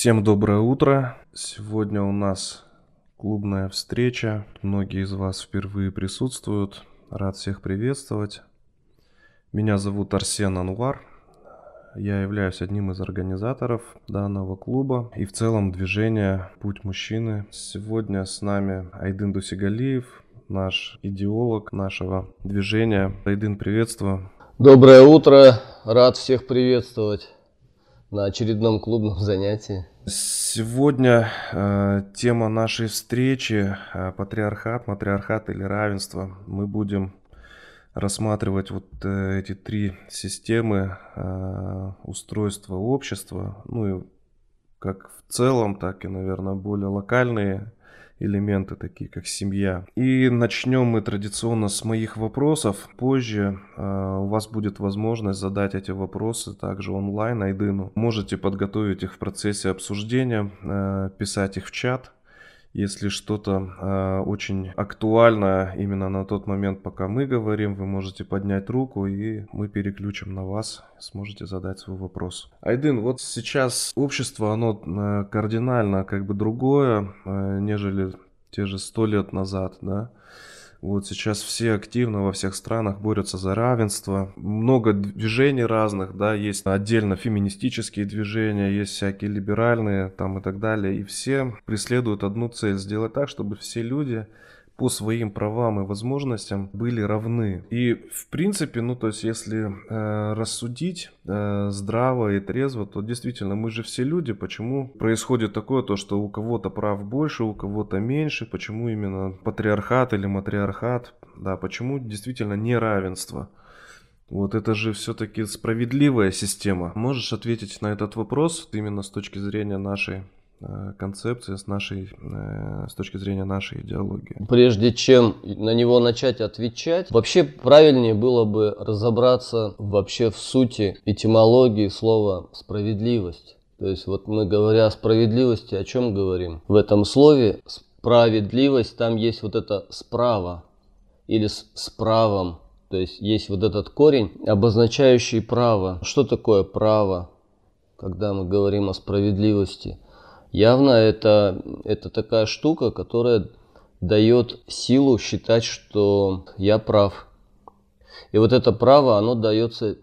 Всем доброе утро. Сегодня у нас клубная встреча. Многие из вас впервые присутствуют. Рад всех приветствовать. Меня зовут Арсен Анвар. Я являюсь одним из организаторов данного клуба и в целом движения «Путь мужчины». Сегодня с нами Айдын Дусигалиев, наш идеолог нашего движения. Айдын, приветствую. Доброе утро, рад всех приветствовать на очередном клубном занятии. Сегодня э, тема нашей встречи э, патриархат, матриархат или равенство. Мы будем рассматривать вот э, эти три системы э, устройства общества, ну и как в целом, так и, наверное, более локальные элементы, такие как семья. И начнем мы традиционно с моих вопросов. Позже э, у вас будет возможность задать эти вопросы также онлайн Айдыну. Можете подготовить их в процессе обсуждения, э, писать их в чат. Если что-то э, очень актуально именно на тот момент, пока мы говорим, вы можете поднять руку, и мы переключим на вас, сможете задать свой вопрос. Айдын, вот сейчас общество, оно э, кардинально как бы другое, э, нежели те же сто лет назад, да. Вот сейчас все активно во всех странах борются за равенство. Много движений разных, да, есть отдельно феминистические движения, есть всякие либеральные там и так далее. И все преследуют одну цель, сделать так, чтобы все люди по своим правам и возможностям были равны. И в принципе, ну то есть если э, рассудить э, здраво и трезво, то действительно мы же все люди. Почему происходит такое, то что у кого-то прав больше, у кого-то меньше? Почему именно патриархат или матриархат? Да, почему действительно неравенство? Вот это же все-таки справедливая система. Можешь ответить на этот вопрос именно с точки зрения нашей Э, концепции с нашей, э, с точки зрения нашей идеологии. Прежде чем на него начать отвечать, вообще правильнее было бы разобраться вообще в сути этимологии слова справедливость. То есть вот мы говоря о справедливости, о чем говорим? В этом слове справедливость, там есть вот это справа или с правом. То есть есть вот этот корень, обозначающий право. Что такое право, когда мы говорим о справедливости? Явно это, это такая штука, которая дает силу считать, что я прав. И вот это право, оно дается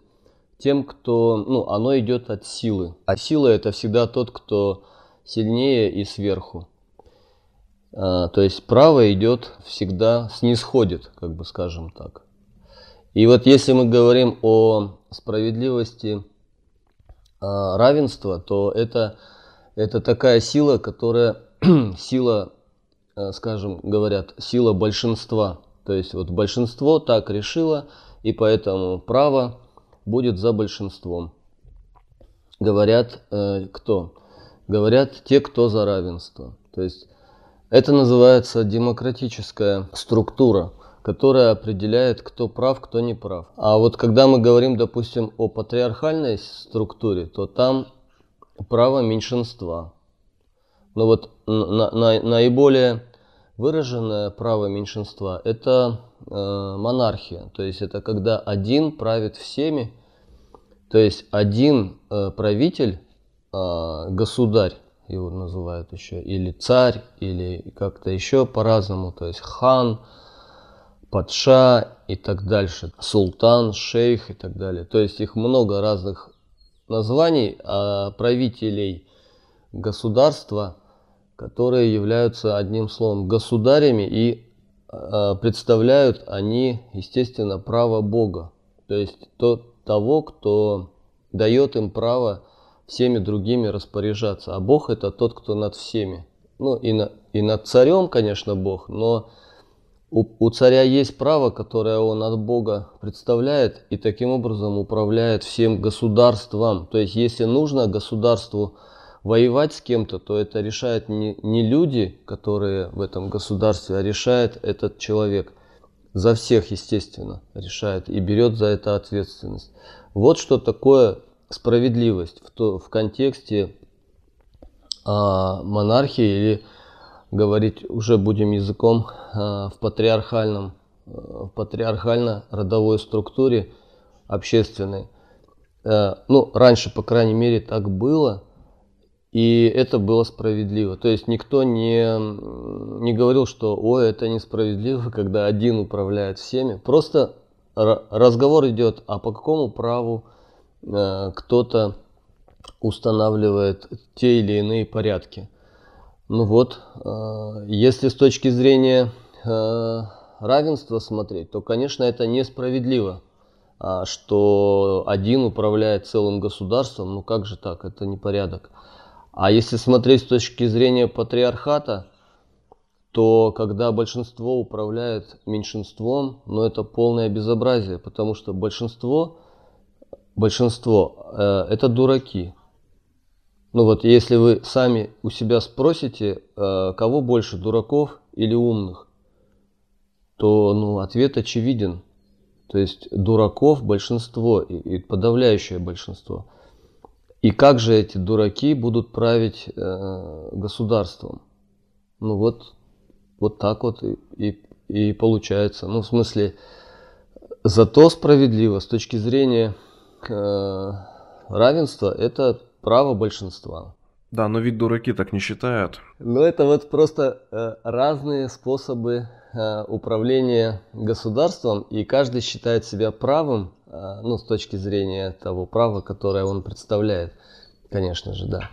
тем, кто, ну, оно идет от силы. А сила это всегда тот, кто сильнее и сверху. А, то есть право идет всегда, снисходит, как бы скажем так. И вот если мы говорим о справедливости а, равенства, то это это такая сила, которая сила, э, скажем, говорят, сила большинства. То есть вот большинство так решило, и поэтому право будет за большинством. Говорят э, кто? Говорят те, кто за равенство. То есть это называется демократическая структура, которая определяет, кто прав, кто не прав. А вот когда мы говорим, допустим, о патриархальной структуре, то там право меньшинства. Но вот на, на, наиболее выраженное право меньшинства – это э, монархия. То есть это когда один правит всеми, то есть один э, правитель, э, государь, его называют еще, или царь, или как-то еще по-разному, то есть хан, падша и так дальше, султан, шейх и так далее. То есть их много разных названий а, правителей государства, которые являются одним словом государями и а, представляют они, естественно, право Бога, то есть то, того, кто дает им право всеми другими распоряжаться. А Бог это тот, кто над всеми. Ну и, на, и над царем, конечно, Бог, но у, у царя есть право, которое он от Бога представляет и таким образом управляет всем государством. То есть, если нужно государству воевать с кем-то, то это решает не, не люди, которые в этом государстве, а решает этот человек. За всех, естественно, решает и берет за это ответственность. Вот что такое справедливость в, то, в контексте а, монархии или говорить уже будем языком э, в патриархальном, э, в патриархально-родовой структуре общественной. Э, ну, раньше, по крайней мере, так было. И это было справедливо. То есть никто не, не говорил, что ой, это несправедливо, когда один управляет всеми. Просто разговор идет, а по какому праву э, кто-то устанавливает те или иные порядки. Ну вот, э, если с точки зрения э, равенства смотреть, то, конечно, это несправедливо, а, что один управляет целым государством, ну как же так, это не порядок. А если смотреть с точки зрения патриархата, то когда большинство управляет меньшинством, ну это полное безобразие, потому что большинство, большинство э, это дураки. Ну вот если вы сами у себя спросите, э, кого больше, дураков или умных, то ну, ответ очевиден. То есть дураков большинство и, подавляющее большинство – и как же эти дураки будут править э, государством? Ну вот, вот так вот и, и, и получается. Ну, в смысле, зато справедливо с точки зрения э, равенства это право большинства. Да, но ведь дураки так не считают. Ну, это вот просто э, разные способы э, управления государством, и каждый считает себя правым Э, ну, с точки зрения того права, которое он представляет, конечно же, да.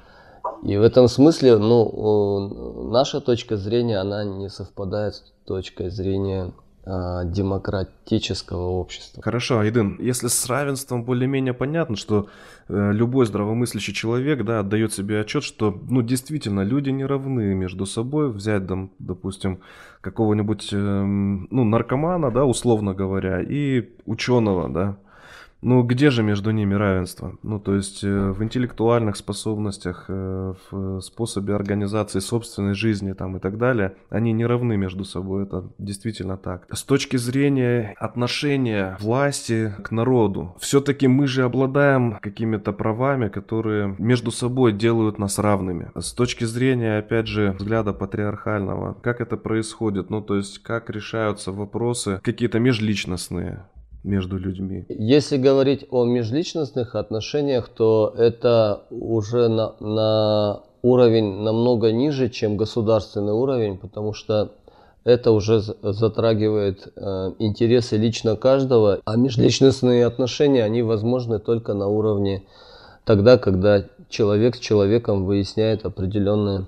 И в этом смысле, ну, наша точка зрения, она не совпадает с точкой зрения демократического общества. Хорошо, Айдын, если с равенством более-менее понятно, что э, любой здравомыслящий человек, да, отдает себе отчет, что, ну, действительно, люди не равны между собой, взять, там, допустим, какого-нибудь, э, ну, наркомана, да, условно говоря, и ученого, да, ну, где же между ними равенство? Ну, то есть э, в интеллектуальных способностях, э, в способе организации собственной жизни там и так далее, они не равны между собой, это действительно так. С точки зрения отношения власти к народу, все-таки мы же обладаем какими-то правами, которые между собой делают нас равными. С точки зрения, опять же, взгляда патриархального, как это происходит? Ну, то есть как решаются вопросы какие-то межличностные, между людьми? Если говорить о межличностных отношениях, то это уже на, на уровень намного ниже, чем государственный уровень, потому что это уже затрагивает э, интересы лично каждого, а межличностные отношения, они возможны только на уровне тогда, когда человек с человеком выясняет определенные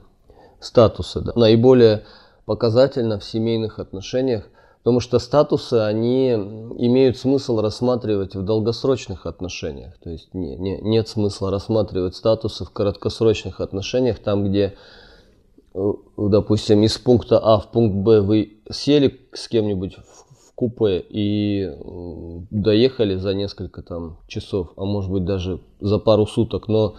статусы. Да. Наиболее показательно в семейных отношениях Потому что статусы, они имеют смысл рассматривать в долгосрочных отношениях. То есть не, не, нет смысла рассматривать статусы в краткосрочных отношениях, там, где, э, допустим, из пункта А в пункт Б вы сели с кем-нибудь в, в купе и э, доехали за несколько там часов, а может быть даже за пару суток, но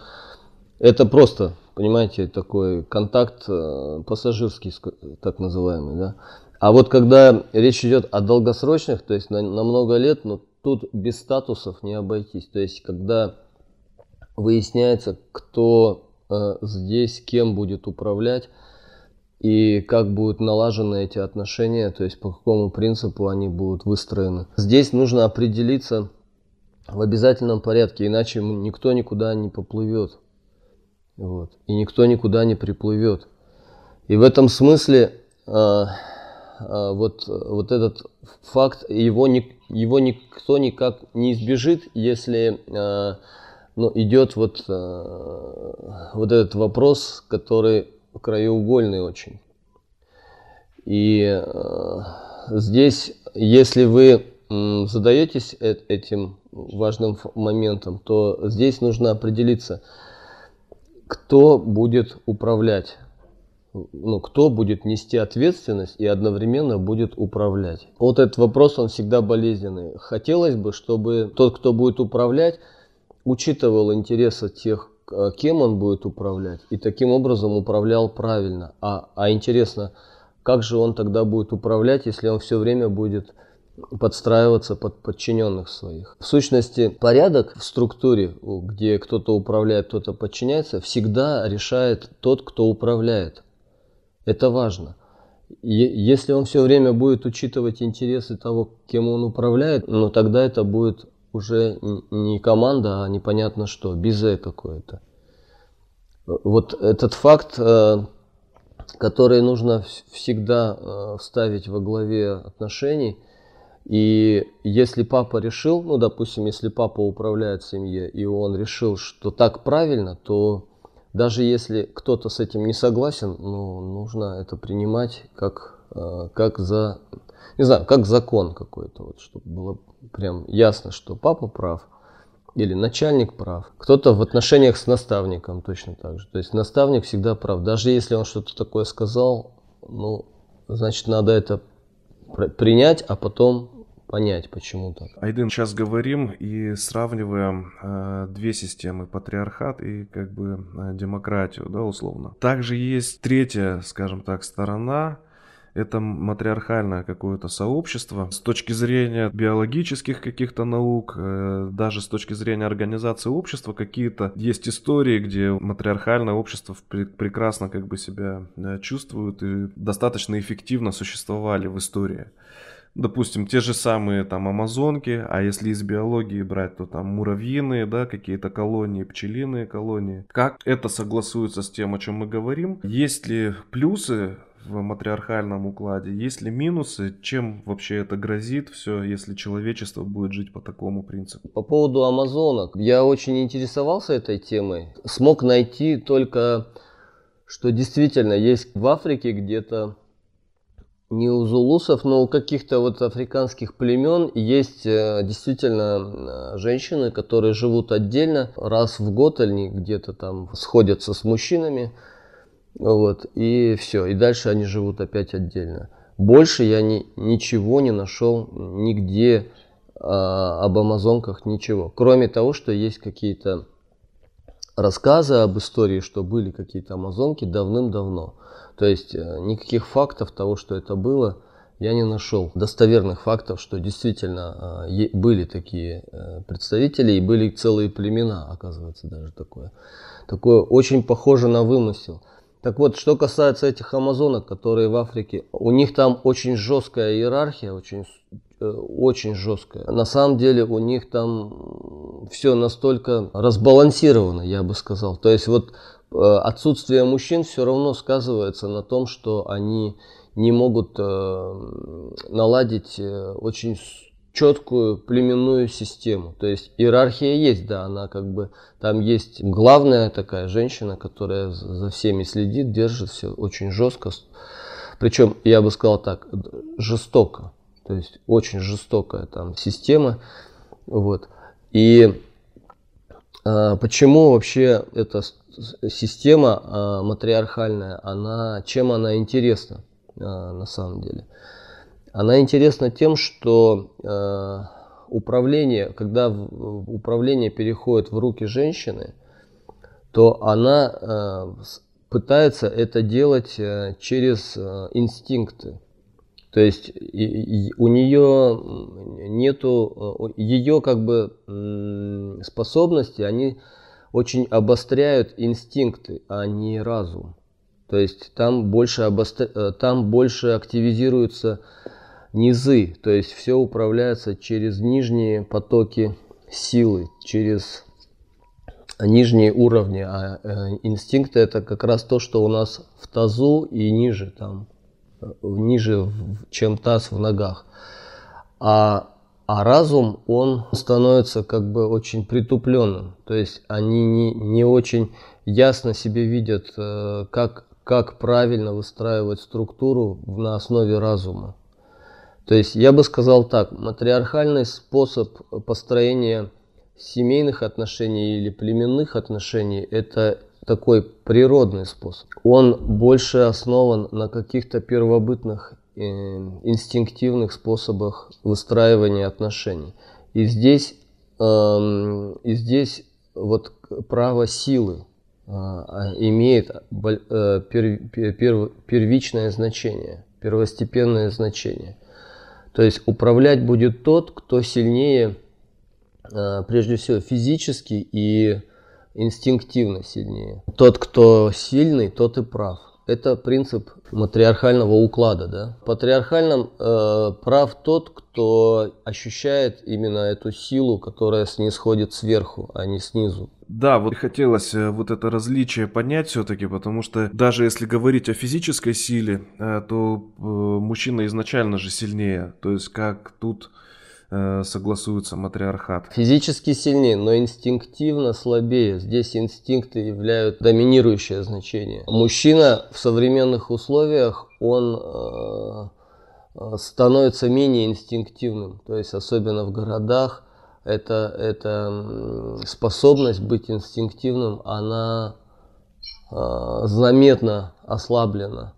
это просто, понимаете, такой контакт э, пассажирский, так называемый, да. А вот когда речь идет о долгосрочных, то есть на, на много лет, ну тут без статусов не обойтись. То есть когда выясняется, кто э, здесь кем будет управлять и как будут налажены эти отношения, то есть по какому принципу они будут выстроены. Здесь нужно определиться в обязательном порядке, иначе никто никуда не поплывет. Вот. И никто никуда не приплывет. И в этом смысле э, вот, вот этот факт, его, не, его никто никак не избежит, если а, ну, идет вот, а, вот этот вопрос, который краеугольный очень. И здесь, если вы задаетесь э, этим важным моментом, то здесь нужно определиться, кто будет управлять ну, кто будет нести ответственность и одновременно будет управлять. Вот этот вопрос, он всегда болезненный. Хотелось бы, чтобы тот, кто будет управлять, учитывал интересы тех, а, кем он будет управлять, и таким образом управлял правильно. А, а интересно, как же он тогда будет управлять, если он все время будет подстраиваться под подчиненных своих. В сущности, порядок в структуре, где кто-то управляет, кто-то подчиняется, всегда решает тот, кто управляет. Это важно. Если он все время будет учитывать интересы того, кем он управляет, ну тогда это будет уже не команда, а непонятно что, безе какое-то. Вот этот факт, э, который нужно всегда э, ставить во главе отношений. И если папа решил, ну, допустим, если папа управляет семьей, и он решил, что так правильно, то даже если кто-то с этим не согласен, ну, нужно это принимать как, э, как за, не знаю, как закон какой-то, вот, чтобы было прям ясно, что папа прав или начальник прав. Кто-то в отношениях с наставником точно так же. То есть наставник всегда прав. Даже если он что-то такое сказал, ну, значит, надо это принять, а потом понять, почему так. Айдын, сейчас говорим и сравниваем э, две системы, патриархат и как бы э, демократию, да, условно. Также есть третья, скажем так, сторона, это матриархальное какое-то сообщество. С точки зрения биологических каких-то наук, э, даже с точки зрения организации общества, какие-то есть истории, где матриархальное общество прекрасно как бы себя э, чувствует и достаточно эффективно существовали в истории допустим, те же самые там амазонки, а если из биологии брать, то там муравьиные, да, какие-то колонии, пчелиные колонии. Как это согласуется с тем, о чем мы говорим? Есть ли плюсы в матриархальном укладе? Есть ли минусы? Чем вообще это грозит все, если человечество будет жить по такому принципу? По поводу амазонок. Я очень интересовался этой темой. Смог найти только, что действительно есть в Африке где-то не у зулусов, но у каких-то вот африканских племен есть э, действительно э, женщины, которые живут отдельно, раз в год они где-то там сходятся с мужчинами, вот, и все, и дальше они живут опять отдельно. Больше я ни, ничего не нашел нигде а, об амазонках, ничего. Кроме того, что есть какие-то рассказы об истории, что были какие-то амазонки давным-давно. То есть э, никаких фактов того, что это было, я не нашел. Достоверных фактов, что действительно э, были такие э, представители и были целые племена, оказывается, даже такое. Такое очень похоже на вымысел. Так вот, что касается этих амазонок, которые в Африке, у них там очень жесткая иерархия, очень, очень жесткая. На самом деле у них там все настолько разбалансировано, я бы сказал. То есть вот отсутствие мужчин все равно сказывается на том, что они не могут э, наладить э, очень четкую племенную систему. То есть иерархия есть, да, она как бы там есть главная такая женщина, которая за всеми следит, держит все очень жестко. Причем, я бы сказал так, жестоко. То есть очень жестокая там система. Вот. И а, почему вообще эта система а, матриархальная, она, чем она интересна а, на самом деле? Она интересна тем, что управление, когда управление переходит в руки женщины, то она пытается это делать через инстинкты. То есть у нее нету, ее как бы способности, они очень обостряют инстинкты, а не разум. То есть там больше, обостр... Э, там больше активизируются низы, то есть все управляется через нижние потоки силы, через нижние уровни, а э, инстинкты это как раз то, что у нас в тазу и ниже там ниже, чем таз в ногах. А, а разум, он становится как бы очень притупленным. То есть они не, не очень ясно себе видят, э, как, как правильно выстраивать структуру на основе разума. То есть я бы сказал так, матриархальный способ построения семейных отношений или племенных отношений – это такой природный способ. Он больше основан на каких-то первобытных инстинктивных способах выстраивания отношений. И здесь, э, и здесь вот право силы э, имеет э, пер, пер, первичное значение, первостепенное значение. То есть управлять будет тот, кто сильнее, э, прежде всего физически и инстинктивно сильнее. Тот, кто сильный, тот и прав. Это принцип матриархального уклада. Да? В патриархальном э, прав тот, кто ощущает именно эту силу, которая снисходит сверху, а не снизу. Да, вот хотелось э, вот это различие понять все-таки, потому что даже если говорить о физической силе, э, то э, мужчина изначально же сильнее. То есть как тут Э, согласуется матриархат. Физически сильнее, но инстинктивно слабее. Здесь инстинкты являют доминирующее значение. Мужчина в современных условиях, он э, э, становится менее инстинктивным. То есть особенно в городах, это, это способность быть инстинктивным, она э, заметно ослаблена.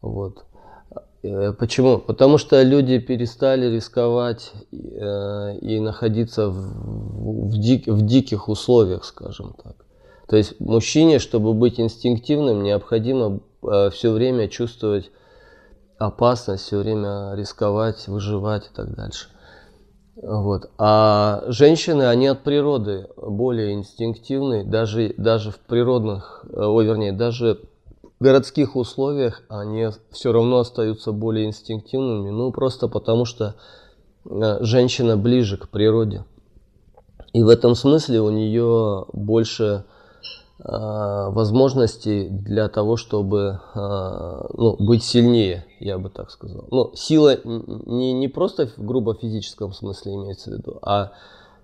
Вот. Э, почему? Потому что люди перестали рисковать э, и находиться в, в, дик, в диких условиях, скажем так. То есть мужчине, чтобы быть инстинктивным, необходимо э, все время чувствовать опасность, все время рисковать, выживать и так дальше. Вот. А женщины, они от природы более инстинктивны, даже, даже в природных, ой, вернее, даже городских условиях они все равно остаются более инстинктивными, ну просто потому что э, женщина ближе к природе. И в этом смысле у нее больше э, возможностей для того, чтобы э, ну, быть сильнее, я бы так сказал. Ну, сила не, не просто в грубо физическом смысле имеется в виду, а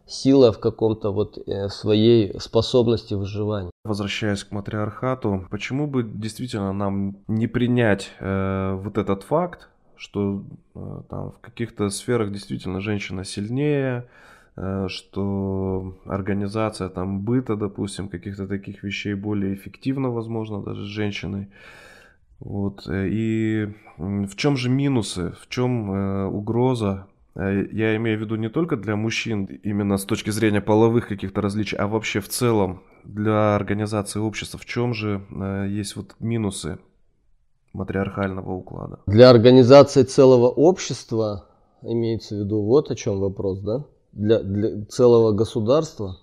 сила в каком-то вот э, своей способности выживания. Возвращаясь к матриархату, почему бы действительно нам не принять э, вот этот факт, что э, там в каких-то сферах действительно женщина сильнее, э, что организация там быта, допустим, каких-то таких вещей более эффективна, возможно, даже с женщиной. Вот. Э, и в чем же минусы, в чем э, угроза я имею в виду не только для мужчин, именно с точки зрения половых каких-то различий, а вообще в целом для организации общества. В чем же э, есть вот минусы матриархального уклада? Для организации целого общества имеется в виду вот о чем вопрос, да? Для, для целого государства?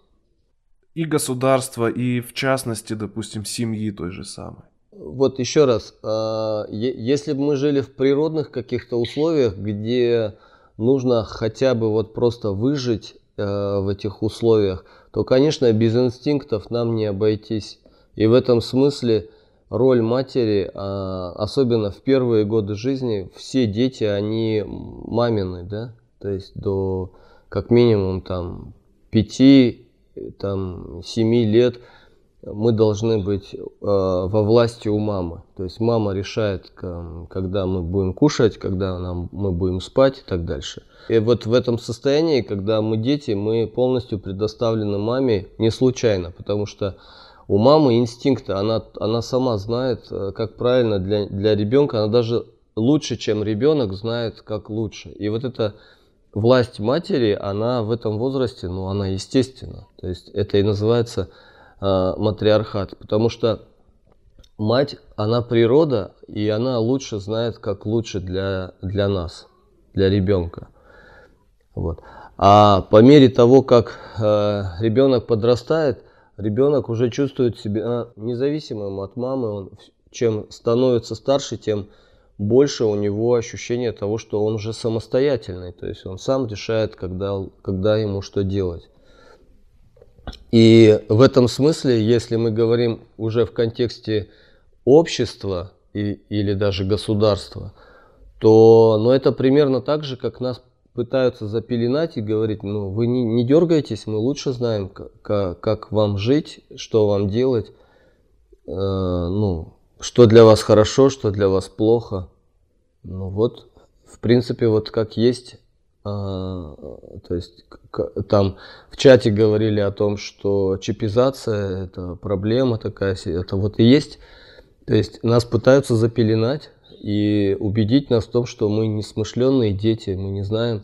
И государства, и в частности, допустим, семьи той же самой. Вот еще раз, а, если бы мы жили в природных каких-то условиях, где нужно хотя бы вот просто выжить э, в этих условиях, то, конечно, без инстинктов нам не обойтись. И в этом смысле роль матери, э, особенно в первые годы жизни, все дети, они мамины, да, то есть до как минимум там 5, там 7 лет – мы должны быть э, во власти у мамы. То есть мама решает, когда мы будем кушать, когда нам, мы будем спать и так дальше. И вот в этом состоянии, когда мы дети, мы полностью предоставлены маме не случайно, потому что у мамы инстинкты, она, она сама знает, э, как правильно для, для ребенка, она даже лучше, чем ребенок, знает, как лучше. И вот эта власть матери, она в этом возрасте, ну, она естественна. То есть это и называется э, матриархат, потому что мать, она природа, и она лучше знает, как лучше для, для нас, для ребенка. Вот. А по мере того, как э, ребенок подрастает, ребенок уже чувствует себя независимым от мамы. Он, чем становится старше, тем больше у него ощущение того, что он уже самостоятельный. То есть он сам решает, когда, когда ему что делать. И в этом смысле, если мы говорим уже в контексте общества и, или даже государства, то ну, это примерно так же, как нас пытаются запеленать и говорить, ну вы не, не дергайтесь, мы лучше знаем, как, как вам жить, что вам делать, э, ну, что для вас хорошо, что для вас плохо. Ну вот, в принципе, вот как есть то есть там в чате говорили о том, что чипизация это проблема такая, это вот и есть. То есть нас пытаются запеленать и убедить нас в том, что мы несмышленные дети, мы не знаем,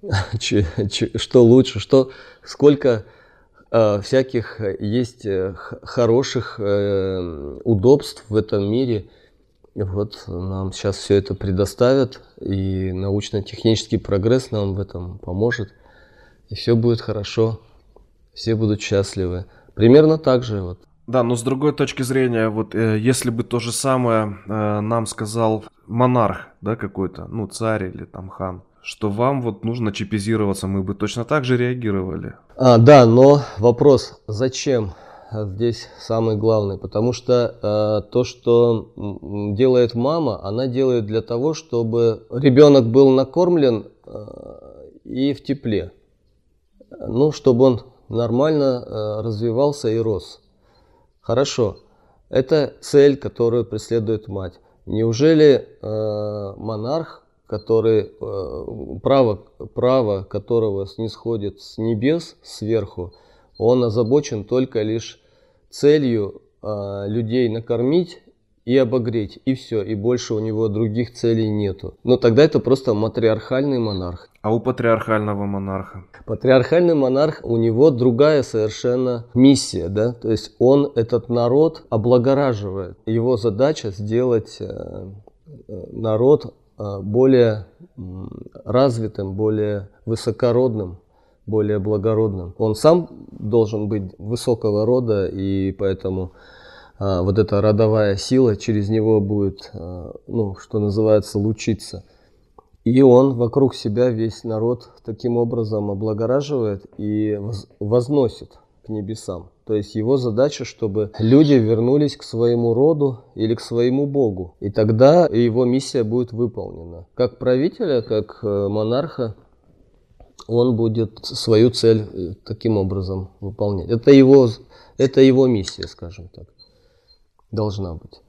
что лучше, что сколько а, всяких есть э, хороших э, удобств в этом мире – вот нам сейчас все это предоставят, и научно-технический прогресс нам в этом поможет, и все будет хорошо, все будут счастливы. Примерно так же вот. Да, но с другой точки зрения, вот э, если бы то же самое э, нам сказал монарх, да, какой-то, ну, царь или там хан, что вам вот нужно чипизироваться, мы бы точно так же реагировали. А, да, но вопрос, зачем? Здесь самый главный, потому что э, то, что делает мама, она делает для того, чтобы ребенок был накормлен э, и в тепле, ну, чтобы он нормально э, развивался и рос. Хорошо, это цель, которую преследует мать. Неужели э, монарх, который, э, право, право которого снисходит с небес сверху, он озабочен только лишь целью э, людей накормить и обогреть, и все, и больше у него других целей нету. Но тогда это просто матриархальный монарх. А у патриархального монарха? Патриархальный монарх, у него другая совершенно миссия, да, то есть он этот народ облагораживает. Его задача сделать э, народ э, более развитым, более высокородным, более благородным. Он сам должен быть высокого рода, и поэтому а, вот эта родовая сила через него будет, а, ну, что называется, лучиться. И он вокруг себя весь народ таким образом облагораживает и возносит к небесам. То есть его задача, чтобы люди вернулись к своему роду или к своему Богу. И тогда его миссия будет выполнена. Как правителя, как э, монарха, он будет свою цель э, таким образом выполнять. Это его, это его миссия, скажем так должна быть.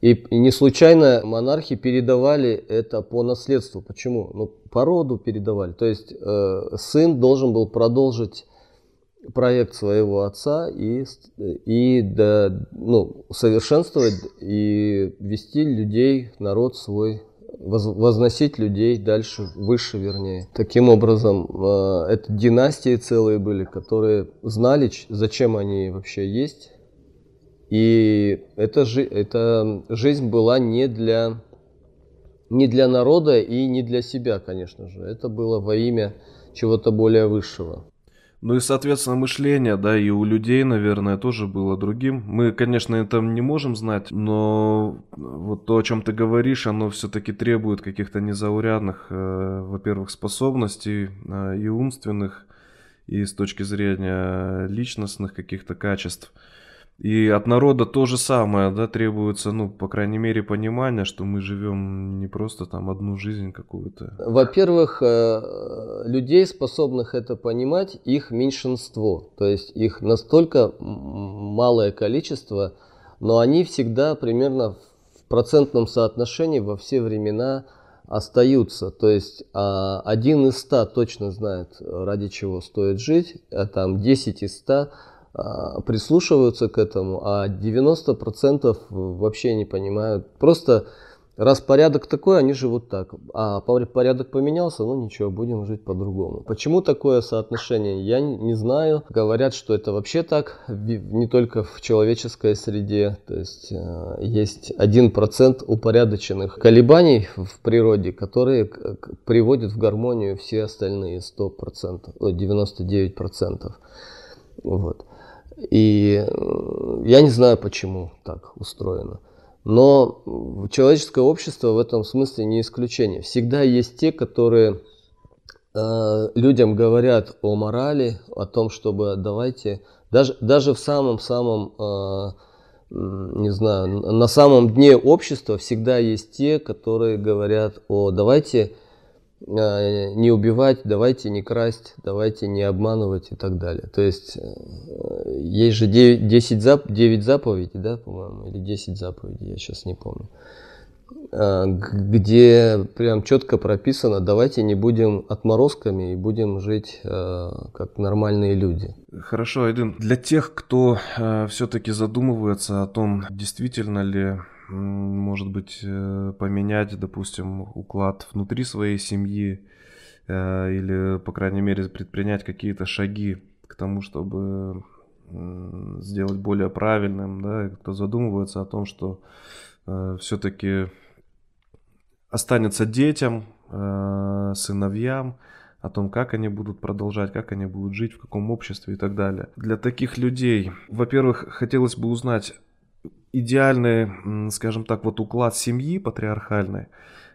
И, не случайно монархи передавали это по наследству. Почему? Ну, по роду передавали. То есть э, сын должен был продолжить проект своего отца и, и да, ну, совершенствовать и вести людей, народ свой, возносить людей дальше, выше вернее. Таким образом, э, это династии целые были, которые знали, зачем они вообще есть, и эта, жи эта жизнь была не для, не для народа и не для себя, конечно же. Это было во имя чего-то более высшего. Ну и, соответственно, мышление, да, и у людей, наверное, тоже было другим. Мы, конечно, это не можем знать, но вот то, о чем ты говоришь, оно все-таки требует каких-то незаурядных, э, во-первых, способностей э, и умственных, и с точки зрения личностных каких-то качеств. И от народа то же самое, да, требуется, ну, по крайней мере, понимание, что мы живем не просто там одну жизнь какую-то. Во-первых, э, людей, способных это понимать, их меньшинство. То есть их настолько малое количество, но они всегда примерно в процентном соотношении во все времена остаются. То есть а, один из ста точно знает, ради чего стоит жить, а там 10 из 100 а, прислушиваются к этому, а 90% вообще не понимают. Просто раз порядок такой, они живут так. А порядок поменялся, ну ничего, будем жить по-другому. Почему такое соотношение, я не знаю. Говорят, что это вообще так, не только в человеческой среде. То есть э, есть 1% упорядоченных колебаний в природе, которые приводят в гармонию все остальные 100%, 99%. Вот. И э, я не знаю, почему так устроено. Но человеческое общество в этом смысле не исключение. Всегда есть те, которые э, людям говорят о морали, о том, чтобы давайте, даже, даже в самом-самом, э, не знаю, на самом дне общества всегда есть те, которые говорят о давайте не убивать, давайте не красть, давайте не обманывать и так далее. То есть э, есть же 9, 10 зап, 9 заповедей, да, по-моему, или 10 заповедей, я сейчас не помню, э, где прям четко прописано, давайте не будем отморозками и будем жить как нормальные люди. Хорошо, Айдын, для тех, кто все-таки задумывается о том, действительно ли может быть, э, поменять, допустим, уклад внутри своей семьи э, или, по крайней мере, предпринять какие-то шаги к тому, чтобы сделать более правильным, да, кто задумывается о том, что э, все-таки останется детям, сыновьям, о том, как они будут продолжать, как они будут жить, в каком обществе и так далее. Для таких людей, во-первых, хотелось бы узнать идеальный, скажем так, вот уклад семьи патриархальной,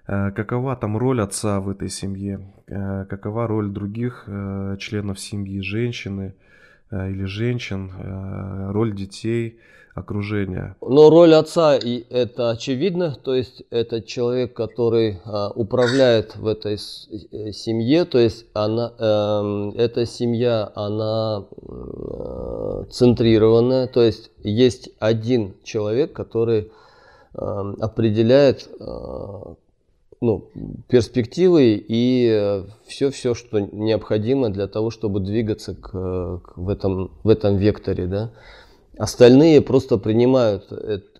э, какова там роль отца в этой семье, э, какова роль других э, членов семьи, женщины или женщин, роль детей – окружения. Но роль отца это очевидно, то есть это человек, который а, управляет в этой э, семье, то есть она, э, эта семья, она э, центрированная, то есть есть один человек, который э, определяет э, ну, перспективы и все-все, что необходимо для того, чтобы двигаться к, к, в, этом, в этом векторе, да. Остальные просто принимают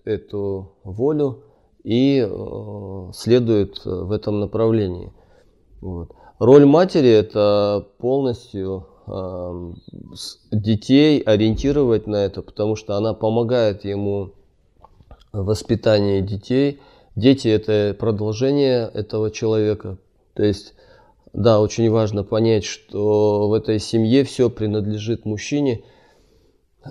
эту волю и э, следуют э, в этом направлении. Вот. Роль матери это полностью э, детей ориентировать на это, потому что она помогает ему в воспитании детей. Дети это продолжение этого человека. То есть, да, очень важно понять, что в этой семье все принадлежит мужчине –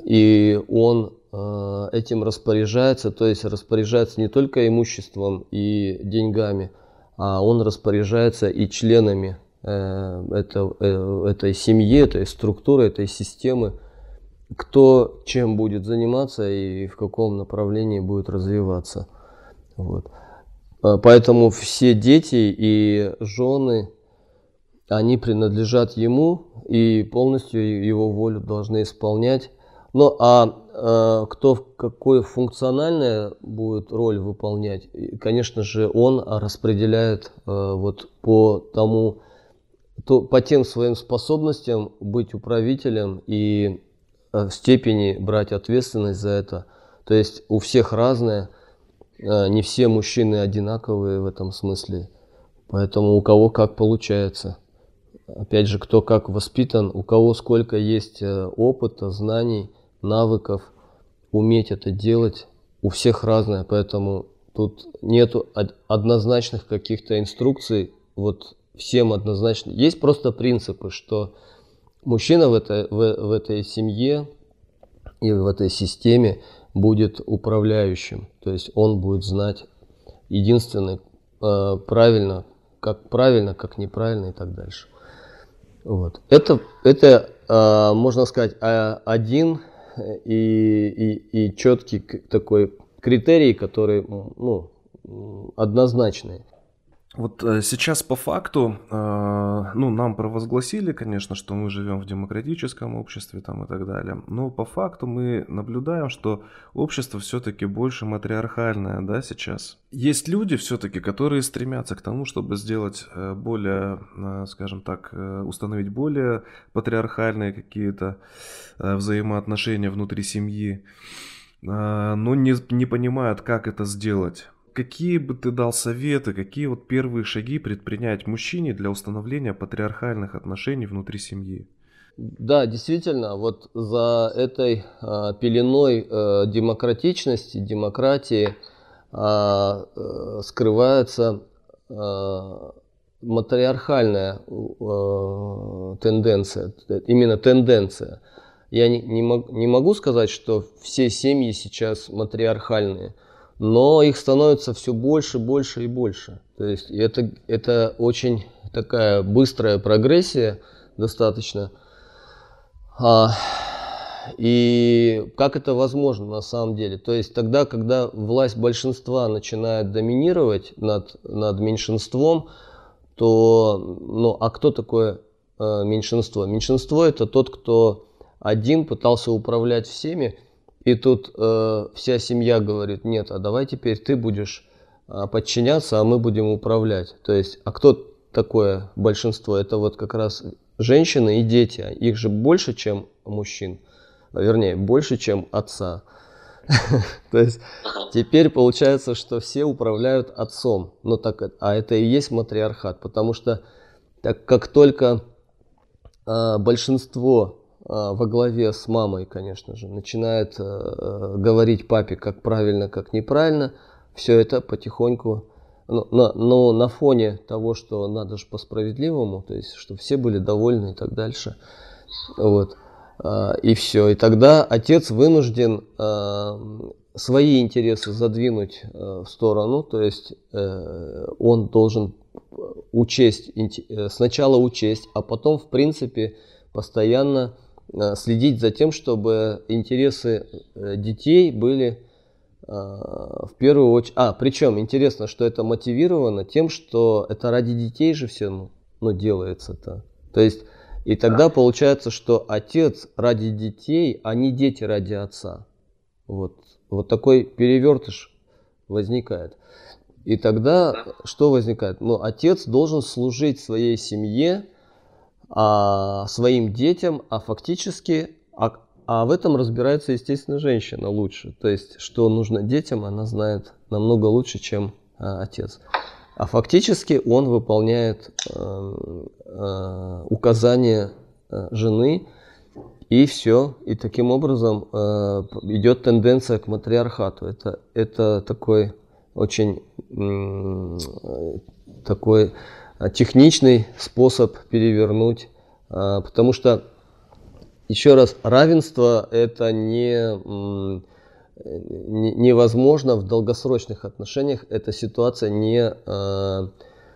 и он э, этим распоряжается, то есть распоряжается не только имуществом и деньгами, а он распоряжается и членами э, э, этой семьи, этой структуры, этой системы, кто чем будет заниматься и в каком направлении будет развиваться. Вот. Поэтому все дети и жены, они принадлежат ему и полностью его волю должны исполнять. Ну а э, кто какую функциональную будет роль выполнять, конечно же, он распределяет э, вот по тому, то, по тем своим способностям быть управителем и э, в степени брать ответственность за это. То есть у всех разное, э, не все мужчины одинаковые в этом смысле. Поэтому у кого как получается. Опять же, кто как воспитан, у кого сколько есть э, опыта, знаний – навыков, уметь это делать. У всех разное, поэтому тут нету однозначных каких-то инструкций. Вот всем однозначно. Есть просто принципы, что мужчина в этой, в, в этой семье и в этой системе будет управляющим. То есть он будет знать единственное э, правильно, как правильно, как неправильно и так дальше. Вот. Это, это э, можно сказать, а, один и, и, и четкий такой критерий, который ну, однозначный. Вот э, сейчас по факту, э, ну, нам провозгласили, конечно, что мы живем в демократическом обществе там и так далее, но по факту мы наблюдаем, что общество все-таки больше матриархальное, да, сейчас. Есть люди все-таки, которые стремятся к тому, чтобы сделать э, более, скажем так, установить более патриархальные какие-то взаимоотношения внутри семьи, но не, не понимают, как это сделать какие бы ты дал советы, какие вот первые шаги предпринять мужчине для установления патриархальных отношений внутри семьи? Да, действительно, вот за этой а, пеленой а, демократичности, демократии а, а, скрывается а, матриархальная а, тенденция, именно тенденция. Я не, не, мог, не могу сказать, что все семьи сейчас матриархальные – но их становится все больше, больше и больше. То есть это, это очень такая быстрая прогрессия достаточно. А, и как это возможно на самом деле? То есть тогда, когда власть большинства начинает доминировать над, над меньшинством, то, ну, а кто такое э, меньшинство? Меньшинство это тот, кто один пытался управлять всеми, и тут э, вся семья говорит, нет, а давай теперь ты будешь э, подчиняться, а мы будем управлять. То есть, а кто такое большинство? Это вот как раз женщины и дети. Их же больше, чем мужчин. Вернее, больше, чем отца. То есть теперь получается, что все управляют отцом. Но так, а это и есть матриархат, потому что так как только э, большинство а, во главе с мамой, конечно же, начинает э, говорить папе, как правильно, как неправильно, все это потихоньку но, но, но на фоне того, что надо же по-справедливому, то есть, чтобы все были довольны и так дальше. Вот. А, и все. И тогда отец вынужден а, свои интересы задвинуть а, в сторону, то есть э, он должен учесть, э, сначала учесть, а потом, в принципе, постоянно следить за тем, чтобы интересы э, детей были в первую очередь... А, причем интересно, что это мотивировано тем, что это ради детей же все ну, ну, делается-то. То есть и тогда получается, что отец ради детей, а не дети ради отца. Вот, вот такой перевертыш возникает. И тогда что возникает? Ну, отец должен служить своей семье, а, своим детям, а фактически, а, а в этом разбирается, естественно, женщина лучше. То есть, что нужно детям, она знает намного лучше, чем а, отец. А фактически он выполняет э, э, указания э, жены, и все. И таким образом э, идет тенденция к матриархату. Это, это такой очень э, такой техничный способ перевернуть, э, потому что еще раз, равенство это не невозможно в долгосрочных отношениях, эта ситуация не э,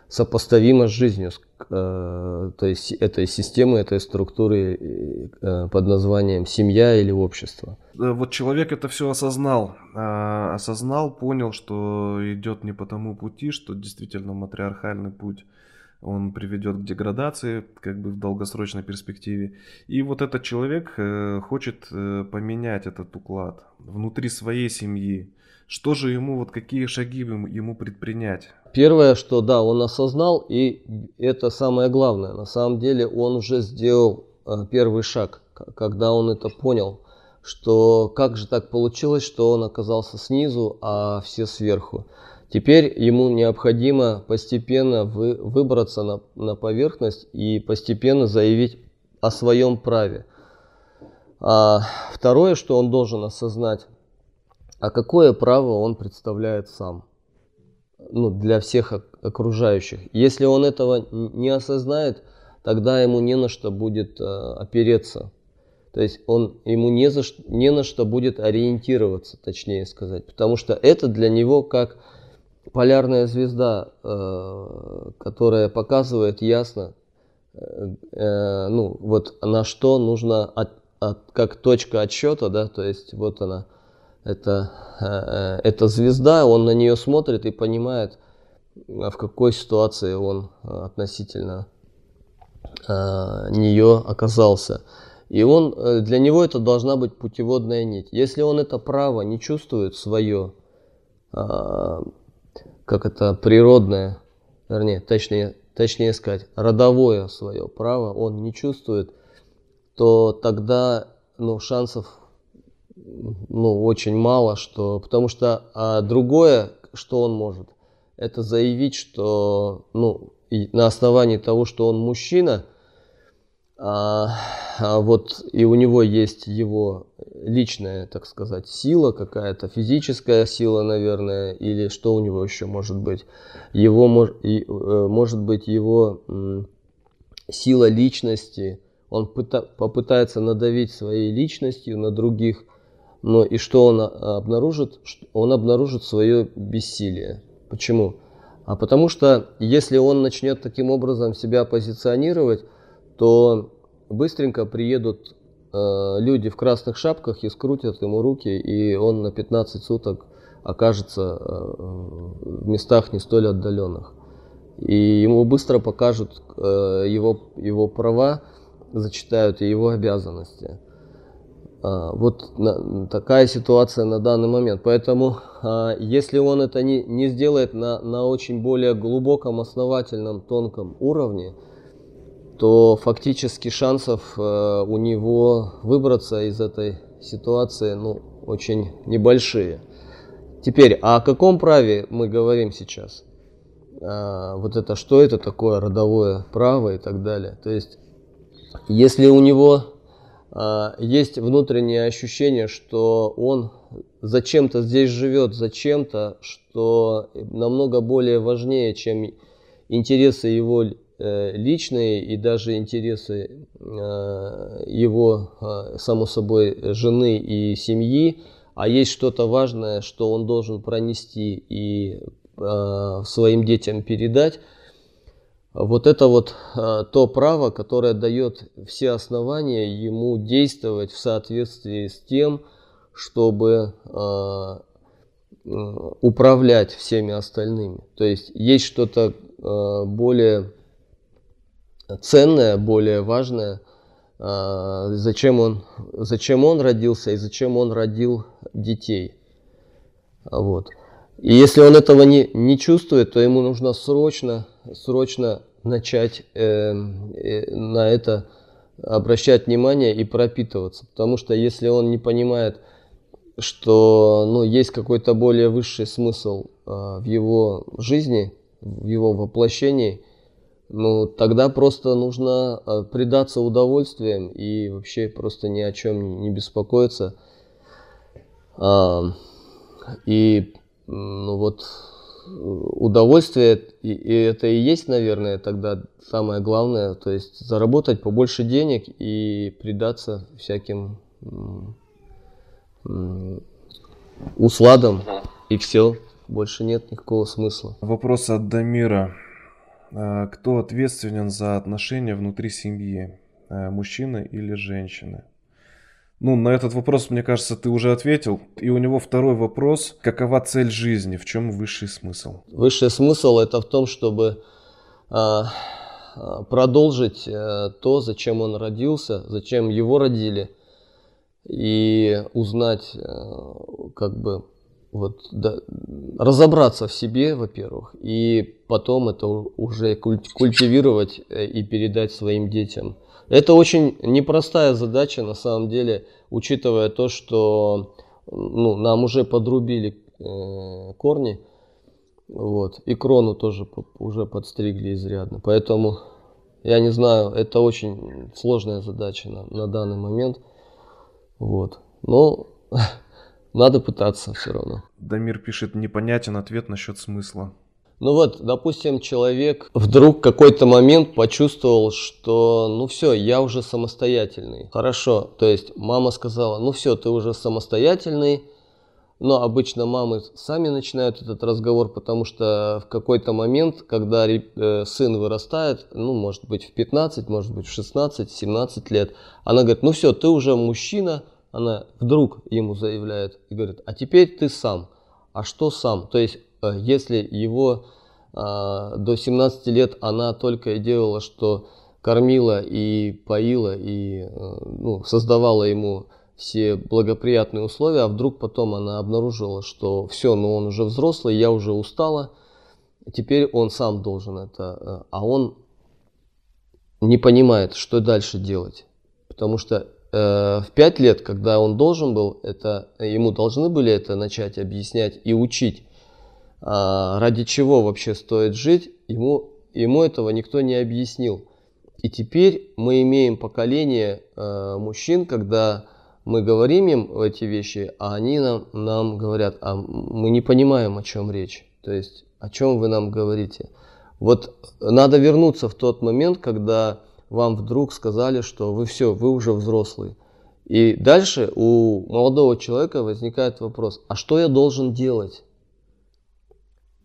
сопоставима с жизнью, э, то есть этой системы, этой структуры э, под названием семья или общество. Вот человек это все осознал, осознал, понял, что идет не по тому пути, что действительно матриархальный путь он приведет к деградации, как бы в долгосрочной перспективе. И вот этот человек э, хочет э, поменять этот уклад внутри своей семьи. Что же ему, вот какие шаги ему предпринять? Первое, что да, он осознал, и это самое главное. На самом деле он уже сделал э, первый шаг, когда он это понял, что как же так получилось, что он оказался снизу, а все сверху. Теперь ему необходимо постепенно вы, выбраться на, на поверхность и постепенно заявить о своем праве. А второе, что он должен осознать, а какое право он представляет сам ну, для всех окружающих. Если он этого не осознает, тогда ему не на что будет э, опереться. То есть он, ему не, за, не на что будет ориентироваться, точнее сказать. Потому что это для него как полярная звезда, э, которая показывает ясно, э, э, ну, вот на что нужно, от, от, как точка отсчета, да, то есть вот она, это, это звезда, он на нее смотрит и понимает, в какой ситуации он относительно нее оказался. И он, для него это должна быть путеводная нить. Если он это право не чувствует свое, как это природное, вернее, точнее, точнее сказать, родовое свое право он не чувствует, то тогда ну, шансов ну, очень мало, что, потому что а другое, что он может, это заявить, что ну, на основании того, что он мужчина – вот и у него есть его личная, так сказать, сила какая-то, физическая сила, наверное, или что у него еще может быть. Его э, может быть его сила личности. Он пыта, попытается надавить своей личностью на других, но и что он обнаружит? Он обнаружит свое бессилие. Почему? А потому что если он начнет таким образом себя позиционировать, то быстренько приедут э, люди в красных шапках и скрутят ему руки, и он на 15 суток окажется э, в местах не столь отдаленных. И ему быстро покажут э, его, его права, зачитают и его обязанности. А, вот на, такая ситуация на данный момент. Поэтому, а, если он это не, не сделает на, на очень более глубоком, основательном, тонком уровне, то фактически шансов э, у него выбраться из этой ситуации ну, очень небольшие. Теперь, а о каком праве мы говорим сейчас? А, вот это, что это такое родовое право и так далее. То есть, если у него а, есть внутреннее ощущение, что он зачем-то здесь живет, зачем-то, что намного более важнее, чем интересы его личные и даже интересы э, его, э, само собой, жены и семьи, а есть что-то важное, что он должен пронести и своим детям передать, вот это вот э, то право, которое дает все основания ему действовать в соответствии с тем, чтобы э, управлять всеми остальными. То есть есть что-то э, более ценное, более важное, э, зачем, он, зачем он родился и зачем он родил детей. Вот. И если он этого не, не чувствует, то ему нужно срочно, срочно начать э, э, на это обращать внимание и пропитываться. Потому что если он не понимает, что ну, есть какой-то более высший смысл э, в его жизни, в его воплощении, ну, тогда просто нужно э, предаться удовольствиям и вообще просто ни о чем не беспокоиться. А, и ну вот удовольствие, и, и это и есть, наверное, тогда самое главное, то есть заработать побольше денег и предаться всяким усладам, и все, больше нет никакого смысла. Вопрос от Дамира. А, кто ответственен за отношения внутри семьи, а, мужчина или женщина? Ну, на этот вопрос, мне кажется, ты уже ответил. И у него второй вопрос. Какова цель жизни? В чем высший смысл? Высший смысл это в том, чтобы а, продолжить то, зачем он родился, зачем его родили, и узнать, как бы, вот, да, разобраться в себе, во-первых, и потом это уже культивировать э, и передать своим детям. Это очень непростая задача, на самом деле, учитывая то, что ну, нам уже подрубили э, корни, вот, и крону тоже уже подстригли изрядно. Поэтому, я не знаю, это очень сложная задача на, на данный момент. Вот. Но надо пытаться все равно. Дамир пишет, непонятен ответ насчет смысла. Ну вот, допустим, человек вдруг какой-то момент почувствовал, что ну все, я уже самостоятельный. Хорошо, то есть мама сказала, ну все, ты уже самостоятельный. Но обычно мамы сами начинают этот разговор, потому что в какой-то момент, когда э, сын вырастает, ну, может быть, в 15, может быть, в 16, 17 лет, она говорит, ну все, ты уже мужчина, она вдруг ему заявляет и говорит, а теперь ты сам. А что сам? То есть Э, если его а, до 17 лет она только и делала, что кормила и поила и э, ну, создавала ему все благоприятные условия, а вдруг потом она обнаружила, что все, ну он уже взрослый, я уже устала, теперь он сам должен это, э, а он не понимает, что дальше делать, потому что в пять лет, когда он должен был это, ему должны были это начать объяснять и учить, а, ради чего вообще стоит жить, ему, ему этого никто не объяснил. И теперь мы имеем поколение э, мужчин, когда мы говорим им эти вещи, а они нам, нам говорят, а мы не понимаем, о чем речь. То есть, о чем вы нам говорите. Вот надо вернуться в тот момент, когда вам вдруг сказали, что вы все, вы уже взрослый. И дальше у молодого человека возникает вопрос, а что я должен делать?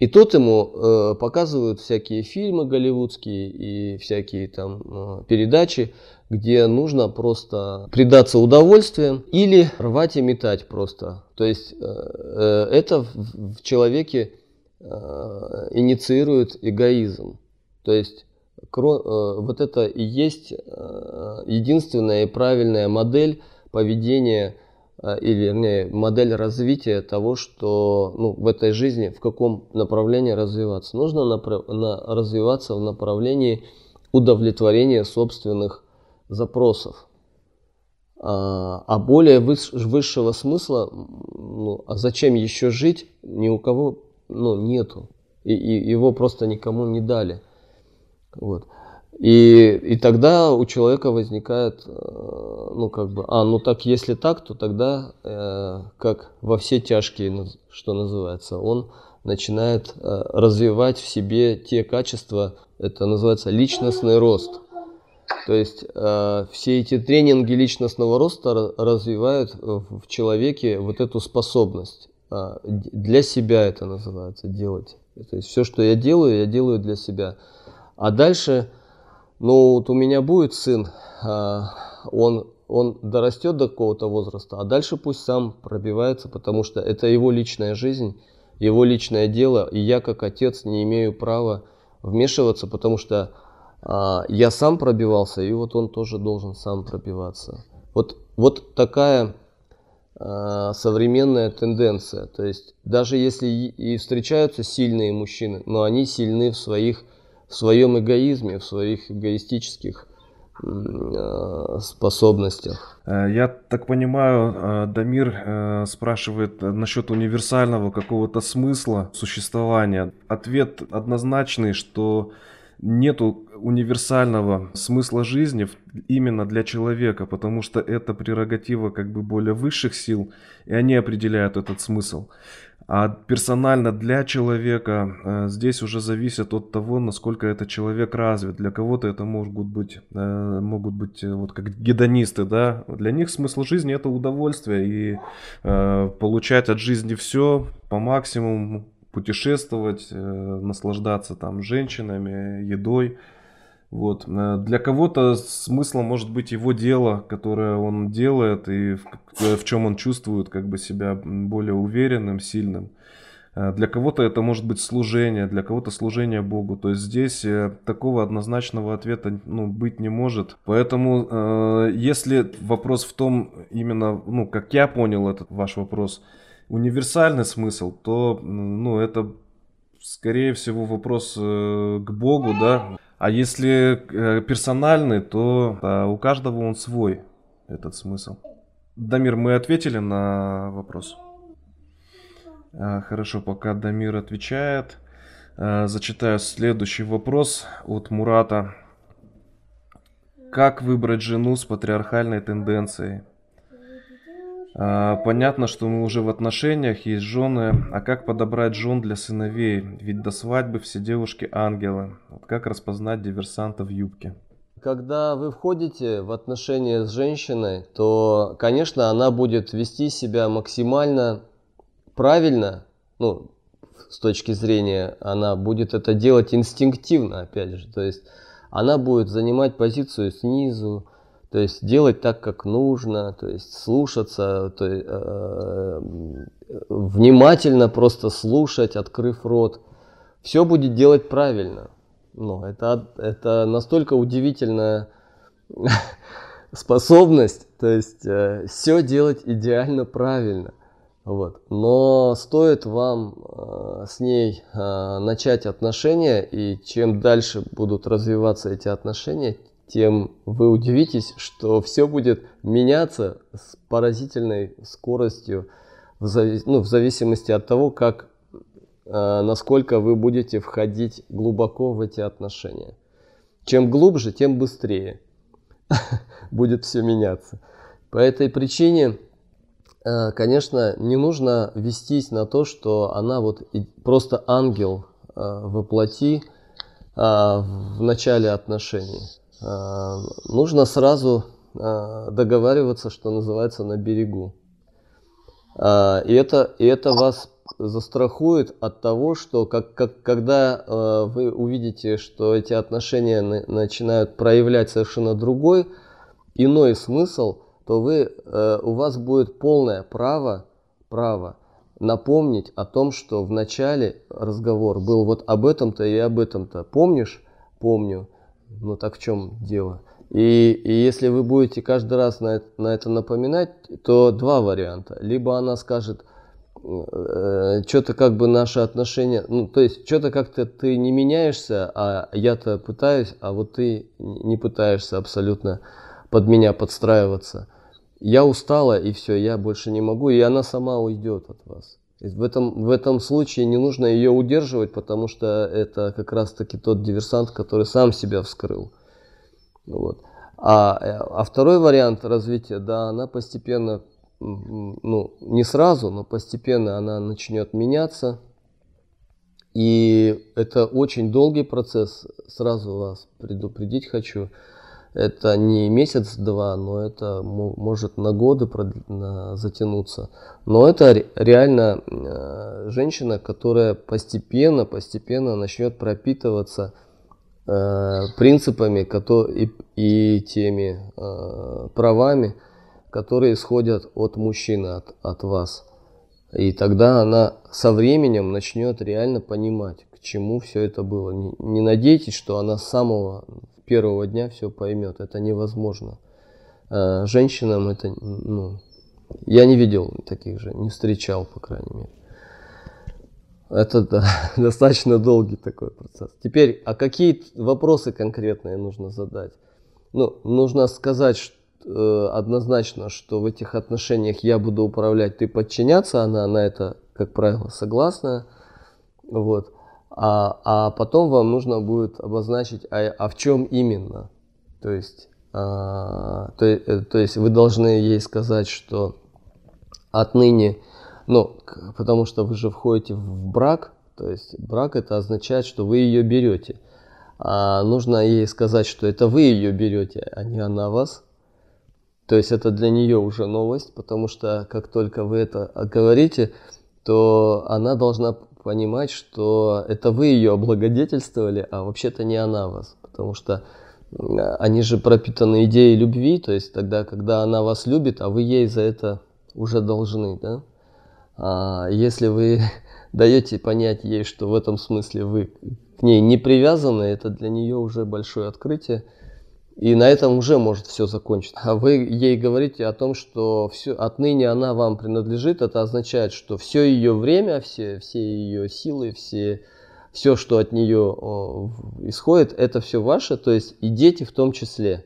И тут ему э, показывают всякие фильмы голливудские и всякие там э, передачи, где нужно просто предаться удовольствием или рвать и метать просто. То есть э, э, это в, в человеке э, инициирует эгоизм. То есть вот это и есть э, единственная и правильная модель поведения а, или вернее, модель развития того, что ну, в этой жизни, в каком направлении развиваться. Нужно направ... на... развиваться в направлении удовлетворения собственных запросов. А, а более выш... высшего смысла, ну, а зачем еще жить, ни у кого ну, нету. И, и его просто никому не дали. Вот. И, и тогда у человека возникает, э, ну как бы, а, ну так, если так, то тогда, э, как во все тяжкие, что называется, он начинает э, развивать в себе те качества, это называется личностный рост. То есть э, все эти тренинги личностного роста развивают в человеке вот эту способность. Э, для себя это называется делать. То есть все, что я делаю, я делаю для себя. А дальше ну, вот у меня будет сын, а, он, он дорастет до какого-то возраста, а дальше пусть сам пробивается, потому что это его личная жизнь, его личное дело, и я как отец не имею права вмешиваться, потому что а, я сам пробивался, и вот он тоже должен сам пробиваться. Вот, вот такая а, современная тенденция. То есть даже если и встречаются сильные мужчины, но они сильны в своих в своем эгоизме, в своих эгоистических э, способностях. Э, я так понимаю, э, Дамир спрашивает насчет универсального какого-то смысла существования. Ответ однозначный, что нету универсального смысла жизни именно для человека, потому что это прерогатива как бы более высших сил, и они определяют этот смысл. А персонально для человека э, здесь уже зависит от того, насколько этот человек развит. Для кого-то это могут быть, э, могут быть э, вот как гедонисты, да. Для них смысл жизни это удовольствие и получать от жизни все по максимуму, путешествовать, э, наслаждаться там женщинами, едой. Вот. Э, для кого-то смыслом может быть его дело, которое он делает и в, э, в чем он чувствует как бы себя более уверенным, сильным. Для кого-то это может быть служение, для кого-то служение Богу. То есть здесь такого однозначного ответа ну, быть не может. Поэтому если вопрос в том, именно, ну, как я понял этот ваш вопрос, универсальный смысл, то ну, это скорее всего вопрос к Богу, да. А если э, персональный, то да, у каждого он свой, этот смысл. Дамир, мы ответили на вопрос? А, хорошо, пока Дамир отвечает, а, зачитаю следующий вопрос от Мурата. Как выбрать жену с патриархальной тенденцией? А, понятно, что мы уже в отношениях, есть жены. А как подобрать жен для сыновей? Ведь до свадьбы все девушки ангелы. Вот как распознать диверсанта в юбке? Когда вы входите в отношения с женщиной, то, конечно, она будет вести себя максимально правильно, ну, с точки зрения, она будет это делать инстинктивно, опять же. То есть она будет занимать позицию снизу, то есть делать так, как нужно, то есть слушаться, то есть, э, внимательно просто слушать, открыв рот. Все будет делать правильно. Ну, это, это настолько удивительная способность, то есть э, все делать идеально правильно. Вот. Но стоит вам э, с ней э, начать отношения, и чем дальше будут развиваться эти отношения, тем вы удивитесь, что все будет меняться с поразительной скоростью в, зави ну, в зависимости от того, как, э, насколько вы будете входить глубоко в эти отношения. Чем глубже, тем быстрее будет все меняться. По этой причине, э, конечно, не нужно вестись на то, что она вот просто ангел э, воплоти э, в начале отношений. Э, нужно сразу э, договариваться, что называется, на берегу. Э, и это, и это вас застрахует от того, что как, как, когда вы увидите, что эти отношения на, начинают проявлять совершенно другой, иной смысл, то вы, у вас будет полное право, право напомнить о том, что в начале разговор был вот об этом-то и об этом-то. Помнишь? Помню. Ну так в чем дело? И, и если вы будете каждый раз на на это напоминать, то два варианта. Либо она скажет, э, что-то как бы наши отношения, ну то есть что-то как-то ты не меняешься, а я-то пытаюсь, а вот ты не пытаешься абсолютно под меня подстраиваться. Я устала и все, я больше не могу, и она сама уйдет от вас. В этом, в этом случае не нужно ее удерживать, потому что это как раз таки тот диверсант, который сам себя вскрыл. Вот. А, а второй вариант развития, да, она постепенно, ну, не сразу, но постепенно она начнет меняться. И это очень долгий процесс, сразу вас предупредить хочу. Это не месяц-два, но это может на годы затянуться. Но это реально э, женщина, которая постепенно, постепенно начнет пропитываться э, принципами и, теми э, правами, которые исходят от мужчины, от, от вас. И тогда она со временем начнет реально понимать, к чему все это было. Не надейтесь, что она с самого первого дня все поймет. Это невозможно. А, женщинам это, ну, я не видел таких же, не встречал, по крайней мере. Это да, достаточно долгий такой процесс. Теперь, а какие вопросы конкретные нужно задать? Ну, нужно сказать что, э, однозначно, что в этих отношениях я буду управлять, ты подчиняться, она на это, как правило, согласна. Вот а, а потом вам нужно будет обозначить, а, а в чем именно. То есть, а, то, э, то есть вы должны ей сказать, что отныне, ну, потому что вы же входите в брак, то есть брак это означает, что вы ее берете. А нужно ей сказать, что это вы ее берете, а не она вас. То есть это для нее уже новость, потому что как только вы это говорите, то она должна понимать, что это вы ее облагодетельствовали, а вообще-то не она вас. Потому что они же пропитаны идеей любви, то есть тогда, когда она вас любит, а вы ей за это уже должны, да? А если вы даете понять ей, что в этом смысле вы к ней не привязаны, это для нее уже большое открытие. И на этом уже может все закончиться. А вы ей говорите о том, что все, отныне она вам принадлежит. Это означает, что все ее время, все, все ее силы, все, все, что от нее исходит, это все ваше, то есть и дети в том числе.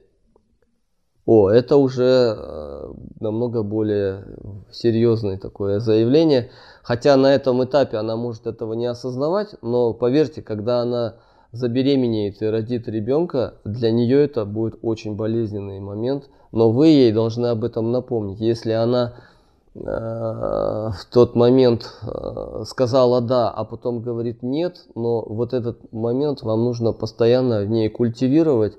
О, это уже э, намного более серьезное такое заявление. Хотя на этом этапе она может этого не осознавать, но поверьте, когда она забеременеет и родит ребенка, для нее это будет очень болезненный момент, но вы ей должны об этом напомнить. Если она э, в тот момент э, сказала да, а потом говорит нет, но вот этот момент вам нужно постоянно в ней культивировать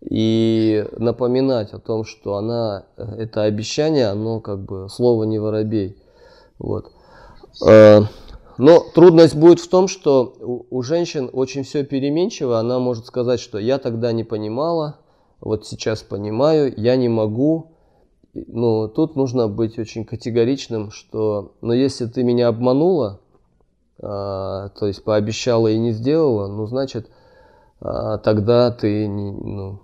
и напоминать о том, что она, это обещание, оно как бы слово не воробей. Вот. Э, но трудность будет в том, что у, у женщин очень все переменчиво. Она может сказать, что я тогда не понимала, вот сейчас понимаю, я не могу. Ну, тут нужно быть очень категоричным, что, но если ты меня обманула, а, то есть пообещала и не сделала, ну, значит, а, тогда ты не, ну,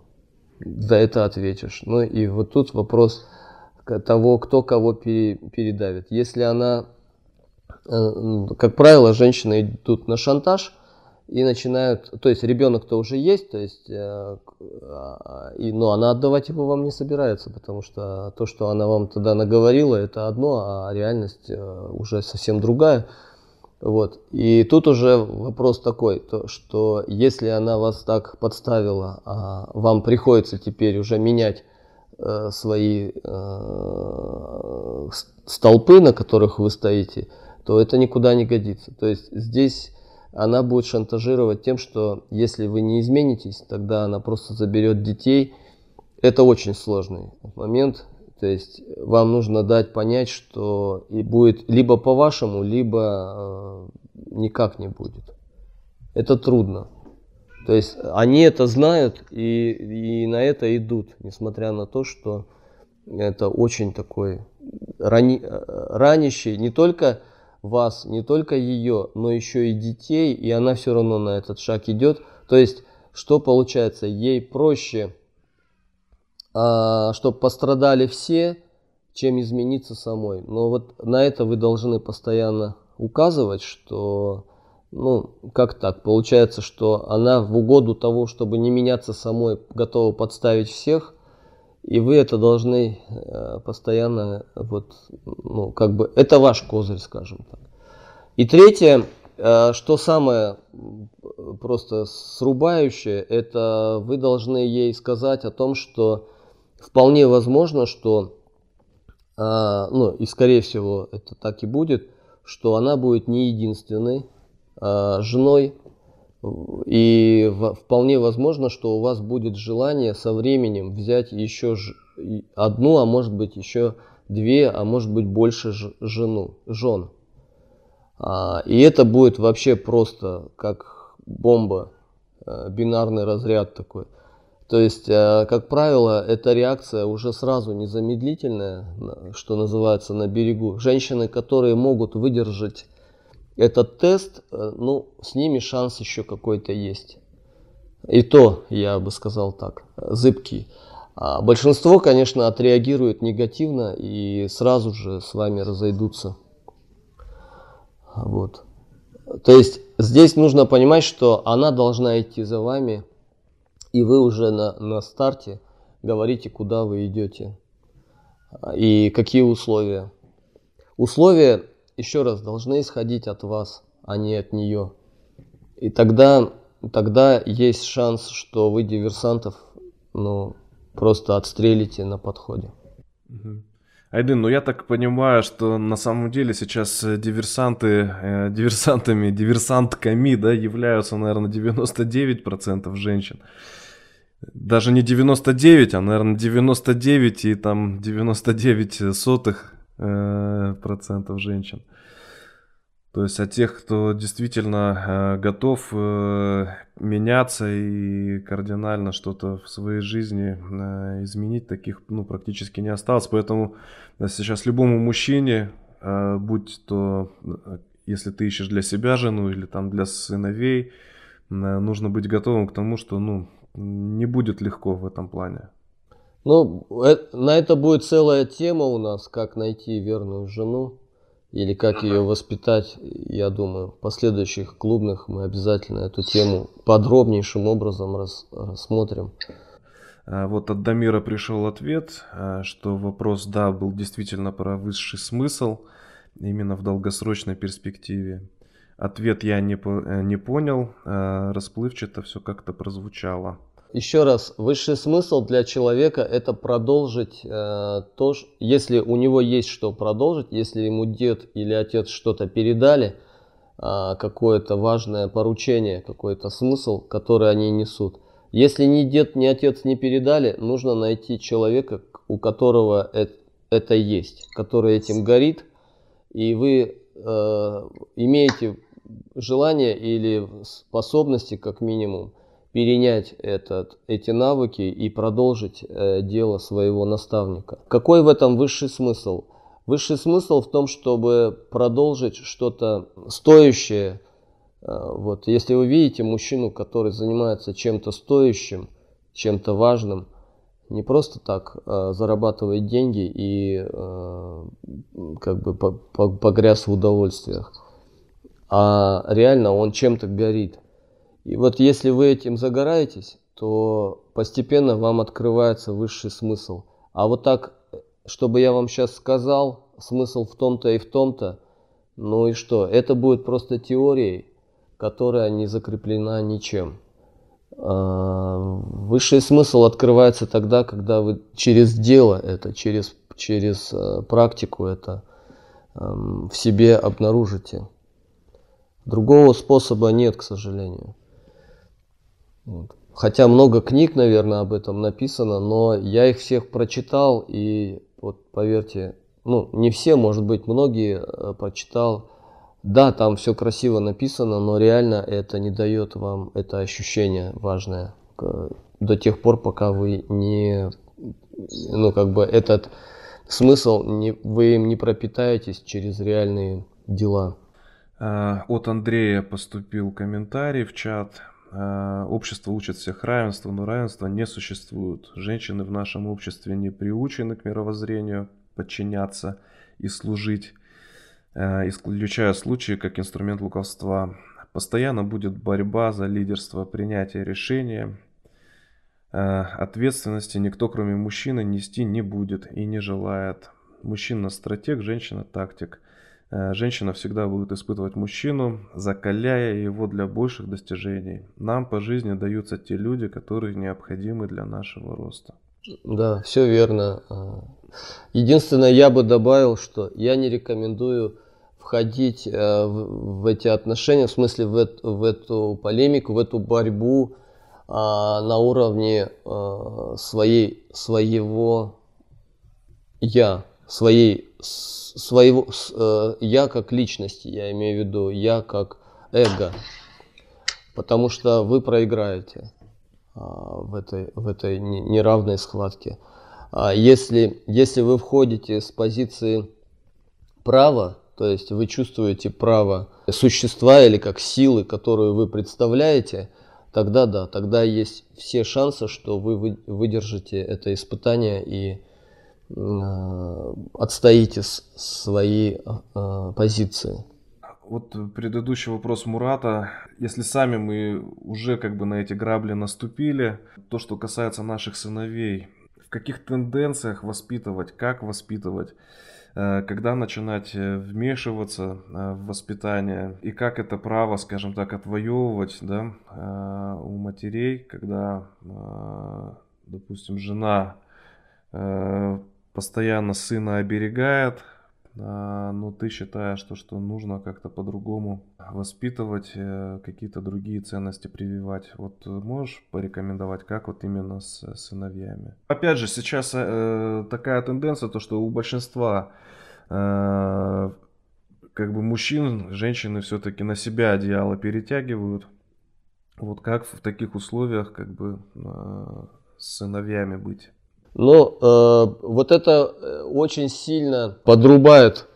за это ответишь. Ну, и вот тут вопрос того, кто кого пере, передавит. Если она как правило, женщины идут на шантаж и начинают, то есть ребенок-то уже есть, то есть, э, а, и, но она отдавать его вам не собирается, потому что то, что она вам тогда наговорила, это одно, а реальность э, уже совсем другая. Вот. И тут уже вопрос такой, то, что если она вас так подставила, а вам приходится теперь уже менять э, свои э, столпы, на которых вы стоите, то это никуда не годится. То есть здесь она будет шантажировать тем, что если вы не изменитесь, тогда она просто заберет детей. Это очень сложный момент. То есть вам нужно дать понять, что и будет либо по-вашему, либо э, никак не будет. Это трудно. То есть они это знают и, и на это идут, несмотря на то, что это очень такой рани, э, ранящий не только вас, не только ее, но еще и детей, и она все равно на этот шаг идет. То есть, что получается, ей проще, а, чтобы пострадали все, чем измениться самой. Но вот на это вы должны постоянно указывать, что, ну, как так, получается, что она в угоду того, чтобы не меняться самой, готова подставить всех, и вы это должны э, постоянно, вот, ну, как бы, это ваш козырь, скажем так. И третье, э, что самое просто срубающее, это вы должны ей сказать о том, что вполне возможно, что, а, ну и скорее всего это так и будет, что она будет не единственной женой, и вполне возможно, что у вас будет желание со временем взять еще одну, а может быть еще две, а может быть больше жену, жен. А, и это будет вообще просто как бомба, э, бинарный разряд такой. То есть, э, как правило, эта реакция уже сразу незамедлительная, что называется, на берегу. Женщины, которые могут выдержать этот тест, э, ну, с ними шанс еще какой-то есть. И то, я бы сказал так, зыбкий. А большинство, конечно, отреагирует негативно и сразу же с вами разойдутся. Вот. То есть здесь нужно понимать, что она должна идти за вами, и вы уже на, на старте говорите, куда вы идете и какие условия. Условия, еще раз, должны исходить от вас, а не от нее. И тогда, тогда есть шанс, что вы диверсантов ну, просто отстрелите на подходе. Айдын, ну я так понимаю, что на самом деле сейчас э, диверсанты, э, диверсантами, диверсантками, да, являются, наверное, 99% женщин. Даже не 99, а, наверное, 99 и там 99 сотых процентов женщин. То есть от тех, кто действительно э, готов э, меняться и кардинально что-то в своей жизни э, изменить, таких ну, практически не осталось. Поэтому сейчас любому мужчине, будь то, если ты ищешь для себя жену или там для сыновей, нужно быть готовым к тому, что ну, не будет легко в этом плане. Ну, на это будет целая тема у нас, как найти верную жену или как ее воспитать, я думаю, в последующих клубных мы обязательно эту тему подробнейшим образом рас, рассмотрим. А, вот от Дамира пришел ответ, а, что вопрос, да, был действительно про высший смысл, именно в долгосрочной перспективе. Ответ я не, э, не понял, а, расплывчато все как-то прозвучало. Еще раз, высший смысл для человека это продолжить э, то, если у него есть что продолжить, если ему дед или отец что-то передали, э, какое-то важное поручение, какой-то смысл, который они несут. Если ни дед, ни отец не передали, нужно найти человека, у которого это, это есть, который этим горит, и вы э, имеете желание или способности, как минимум, перенять этот, эти навыки и продолжить э, дело своего наставника. Какой в этом высший смысл? Высший смысл в том, чтобы продолжить что-то стоящее. Э, вот, если вы видите мужчину, который занимается чем-то стоящим, чем-то важным, не просто так э, зарабатывает деньги и э, как бы погряз в удовольствиях, а реально он чем-то горит. И вот если вы этим загораетесь, то постепенно вам открывается высший смысл. А вот так, чтобы я вам сейчас сказал, смысл в том-то и в том-то, ну и что? Это будет просто теорией, которая не закреплена ничем. А, высший смысл открывается тогда, когда вы через дело это, через, через э, практику это в себе обнаружите. Другого способа нет, к сожалению. Вот. Хотя много книг, наверное, об этом написано, но я их всех прочитал, и вот поверьте, ну, не все, может быть, многие э, прочитал. Да, там все красиво написано, но реально это не дает вам это ощущение важное до тех пор, пока вы не, ну, как бы этот смысл, не, вы им не пропитаетесь через реальные дела. А, от Андрея поступил комментарий в чат. А, общество учит всех равенству, но равенства не существует. Женщины в нашем обществе не приучены к мировоззрению подчиняться и служить, а, исключая случаи как инструмент лукавства. Постоянно будет борьба за лидерство, принятие решения. А, ответственности никто, кроме мужчины, нести не будет и не желает. Мужчина стратег, женщина тактик. Э, женщина всегда будет испытывать мужчину, закаляя его для больших достижений. Нам по жизни даются те люди, которые необходимы для нашего роста. Да, все верно. А, единственное, я бы добавил, что я не рекомендую входить э, в эти отношения, в смысле в эту, в эту полемику, в эту борьбу а, на уровне а, своей, своего я, своей, своего э, я как личности, я имею в виду я как эго, потому что вы проиграете а, в этой, в этой неравной схватке. А если, если вы входите с позиции права, то есть вы чувствуете право существа или как силы, которую вы представляете, тогда да, тогда есть все шансы, что вы выдержите это испытание и э, отстоите свои э, позиции. Вот предыдущий вопрос Мурата. Если сами мы уже как бы на эти грабли наступили, то, что касается наших сыновей, в каких тенденциях воспитывать, как воспитывать, Э, когда начинать э, вмешиваться э, в воспитание и как это право, скажем так, отвоевывать да, у матерей, когда, допустим, жена постоянно сына оберегает, но ты считаешь, что, что нужно как-то по-другому воспитывать, э, какие-то другие ценности прививать. Вот можешь порекомендовать, как вот именно с сыновьями? Опять же, сейчас э, такая тенденция, то что у большинства э, как бы мужчин, женщины все-таки на себя одеяло перетягивают. Вот как в таких условиях как бы э, с сыновьями быть? Но э, вот это э, очень сильно подрубает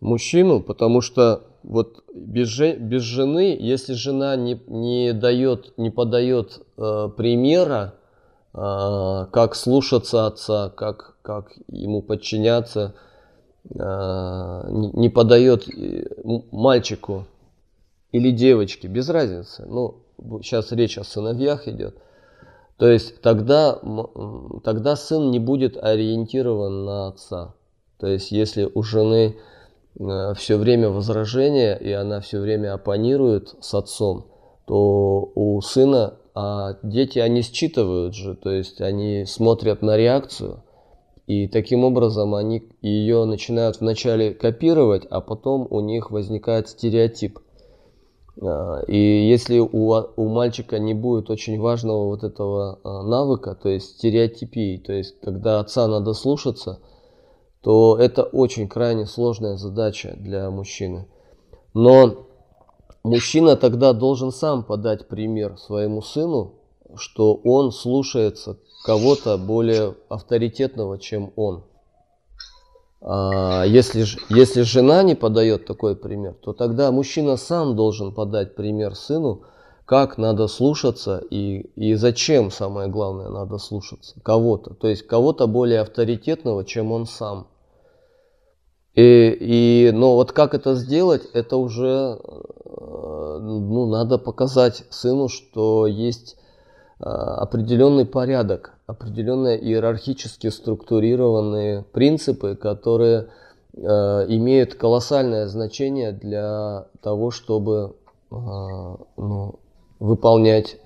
мужчину, потому что вот без, без жены, если жена не, не дает, не подает э, примера, э, как слушаться отца, как, как ему подчиняться, э, не, не подает э, мальчику или девочке, без разницы. Ну, сейчас речь о сыновьях идет. То есть тогда, тогда сын не будет ориентирован на отца. То есть если у жены э, все время возражение, и она все время оппонирует с отцом, то у сына, а дети, они считывают же, то есть они смотрят на реакцию, и таким образом они ее начинают вначале копировать, а потом у них возникает стереотип – и если у, у мальчика не будет очень важного вот этого а, навыка, то есть стереотипии, то есть когда отца надо слушаться, то это очень крайне сложная задача для мужчины. Но мужчина тогда должен сам подать пример своему сыну, что он слушается кого-то более авторитетного, чем он. А, если, если жена не подает такой пример, то тогда мужчина сам должен подать пример сыну, как надо слушаться и, и зачем, самое главное, надо слушаться кого-то. То есть кого-то более авторитетного, чем он сам. И, и, но вот как это сделать, это уже э, ну, надо показать сыну, что есть определенный порядок определенные иерархически структурированные принципы, которые э, имеют колоссальное значение для того, чтобы э, ну, выполнять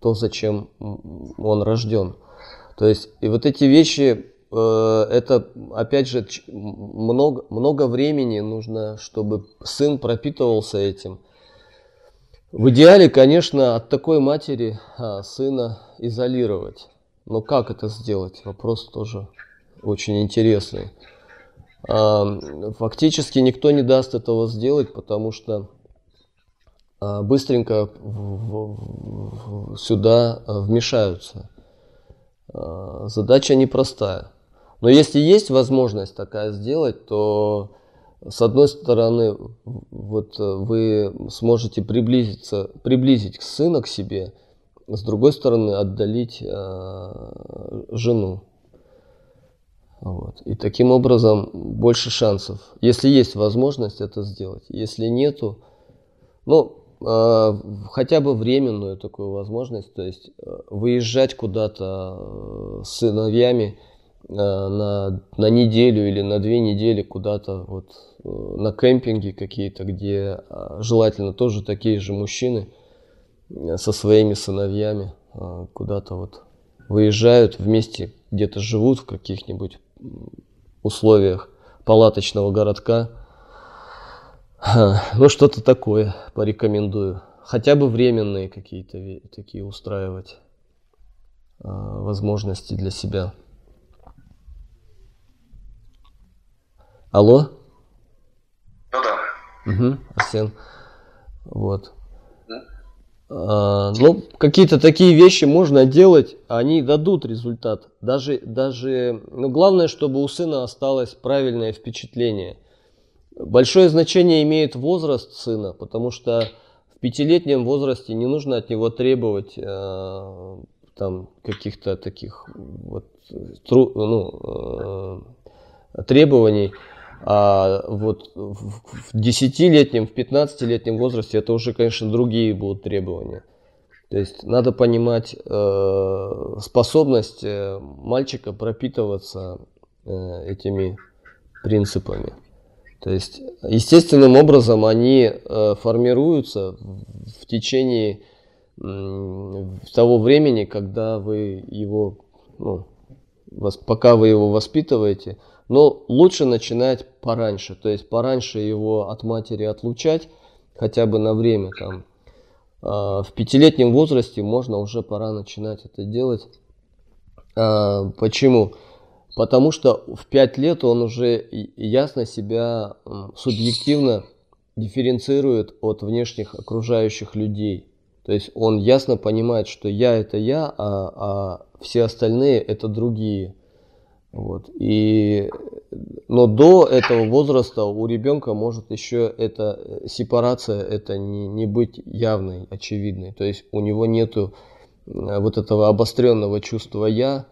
то, зачем он рожден. То есть, и вот эти вещи, э, это, опять же, много, много времени нужно, чтобы сын пропитывался этим. В идеале, конечно, от такой матери а, сына изолировать. Но как это сделать? Вопрос тоже очень интересный. А, фактически никто не даст этого сделать, потому что а, быстренько сюда а, вмешаются. Задача непростая. Но если есть возможность такая сделать, то с одной стороны вот вы сможете приблизиться, приблизить сына к себе – с другой стороны отдалить э, жену. Вот. И таким образом больше шансов. Если есть возможность это сделать. Если нету, ну, э, хотя бы временную такую возможность, то есть э, выезжать куда-то э, с сыновьями на, на неделю или на две недели куда-то вот на кемпинге какие-то, где желательно тоже такие же мужчины со своими сыновьями куда-то вот выезжают вместе, где-то живут в каких-нибудь условиях палаточного городка. Ну, что-то такое порекомендую. Хотя бы временные какие-то такие устраивать возможности для себя. Алло? Угу, Арсен. Вот. А, ну, какие-то такие вещи можно делать, они дадут результат. Даже, даже, ну, главное, чтобы у сына осталось правильное впечатление. Большое значение имеет возраст сына, потому что в пятилетнем возрасте не нужно от него требовать э, там каких-то таких вот тру, ну, э, требований. А вот в 10-летнем, в 15-летнем возрасте это уже, конечно, другие будут требования. То есть надо понимать э, способность э, мальчика пропитываться э, этими принципами. То есть естественным образом они э, формируются в течение э, того времени, когда вы его, ну, вас, пока вы его воспитываете, но лучше начинать пораньше, то есть пораньше его от матери отлучать, хотя бы на время там. А, в пятилетнем возрасте можно уже пора начинать это делать. А, почему? Потому что в пять лет он уже ясно себя субъективно дифференцирует от внешних окружающих людей. То есть он ясно понимает, что я это я, а, а все остальные это другие. Вот. И, но до этого возраста у ребенка может еще эта сепарация это не, не быть явной, очевидной. То есть у него нету э, вот этого обостренного чувства я.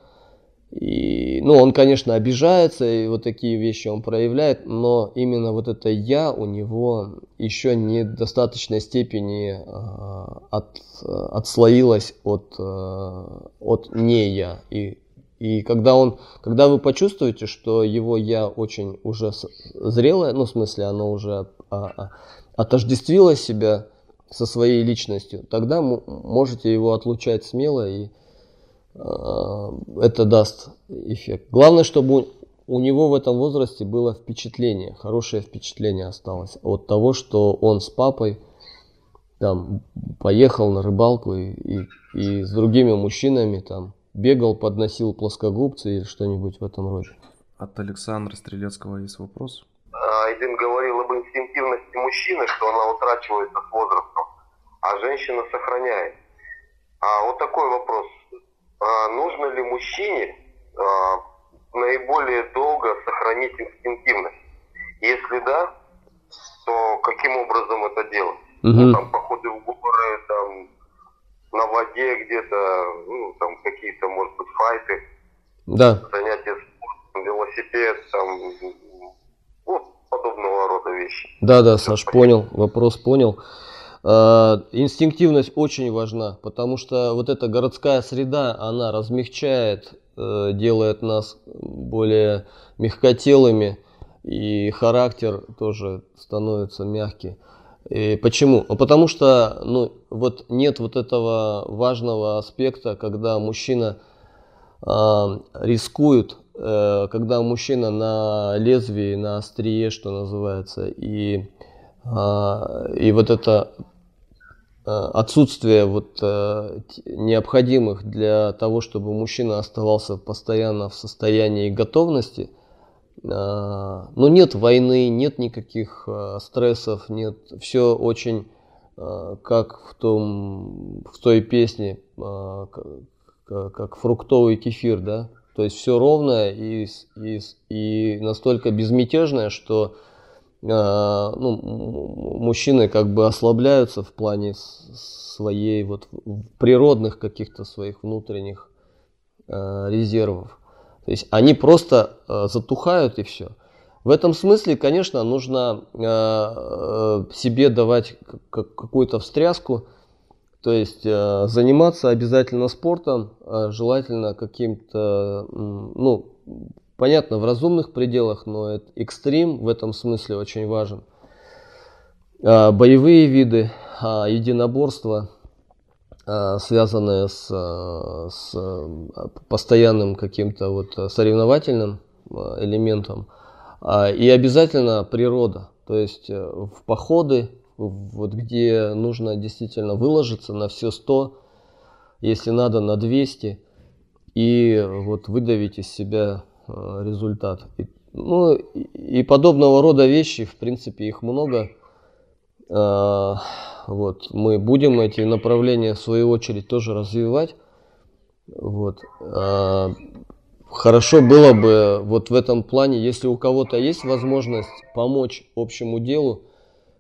И, ну, он, конечно, обижается, и вот такие вещи он проявляет, но именно вот это я у него еще не в достаточной степени э, от, отслоилось от, э, от не я. И и когда он, когда вы почувствуете, что его я очень уже зрелое, ну в смысле оно уже а, а, отождествило себя со своей личностью, тогда можете его отлучать смело и а, это даст эффект. Главное, чтобы у него в этом возрасте было впечатление, хорошее впечатление осталось от того, что он с папой там поехал на рыбалку и, и, и с другими мужчинами там бегал, подносил плоскогубцы или что-нибудь в этом роде. От Александра Стрелецкого есть вопрос. Айдин говорил об инстинктивности мужчины, что она утрачивается с возрастом, а женщина сохраняет. А вот такой вопрос. А нужно ли мужчине а, наиболее долго сохранить инстинктивность? Если да, то каким образом это делать? Угу. Ну, там, походы в горы, там, на воде где-то, ну, там какие-то, может быть, файты. Да. Занятия спортом, велосипед, там, вот подобного рода вещи. Да, да, Саш, понял, вопрос понял. Э, инстинктивность очень важна, потому что вот эта городская среда, она размягчает, э, делает нас более мягкотелыми, и характер тоже становится мягкий. И почему? Ну, потому что ну, вот нет вот этого важного аспекта, когда мужчина э, рискует, э, когда мужчина на лезвии, на острие, что называется, и, э, и вот это отсутствие вот э, необходимых для того, чтобы мужчина оставался постоянно в состоянии готовности – но ну, нет войны, нет никаких а, стрессов, нет, все очень а, как в, том, в той песне, как фруктовый кефир, да, то есть все ровное и, и, и настолько безмятежное, что ну, мужчины как бы ослабляются в плане своей вот природных каких-то своих внутренних резервов. То есть они просто э, затухают и все. В этом смысле, конечно, нужно э, э, себе давать какую-то встряску, то есть заниматься обязательно спортом, желательно каким-то, ну, понятно, в разумных пределах, но это экстрим в этом смысле очень важен. А, боевые виды, а, единоборства, а, связанные с, с постоянным каким-то вот соревновательным элементом. И обязательно природа. То есть э, в походы, вот где нужно действительно выложиться на все 100, если надо на 200, и вот выдавить из себя результат. И, ну и подобного рода вещи, в принципе, их много. Э, вот, мы будем эти направления в свою очередь тоже развивать. Вот. Э, хорошо было бы вот в этом плане, если у кого-то есть возможность помочь общему делу,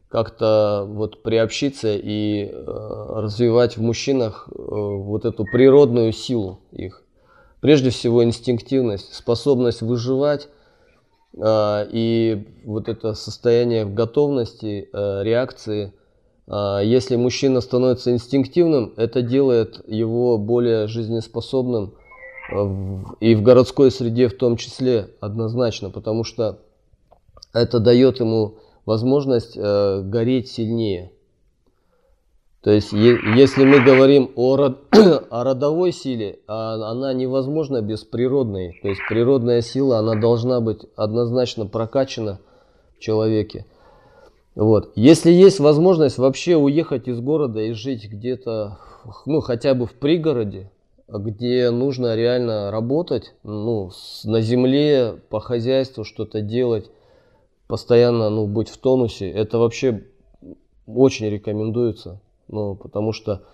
как-то вот приобщиться и э, развивать в мужчинах э, вот эту природную силу их. Прежде всего инстинктивность, способность выживать и вот это состояние готовности, э, реакции. Э, если мужчина становится инстинктивным, это делает его более жизнеспособным и в городской среде в том числе однозначно, потому что это дает ему возможность гореть сильнее. То есть, если мы говорим о, род- о родовой силе, а она невозможна без природной. То есть, природная сила, она должна быть однозначно прокачана в человеке. Вот. Если есть возможность вообще уехать из города и жить где-то, ну, хотя бы в пригороде, где нужно реально работать, ну, на земле, по хозяйству что-то делать, постоянно ну, быть в тонусе, это вообще очень рекомендуется. Ну, потому что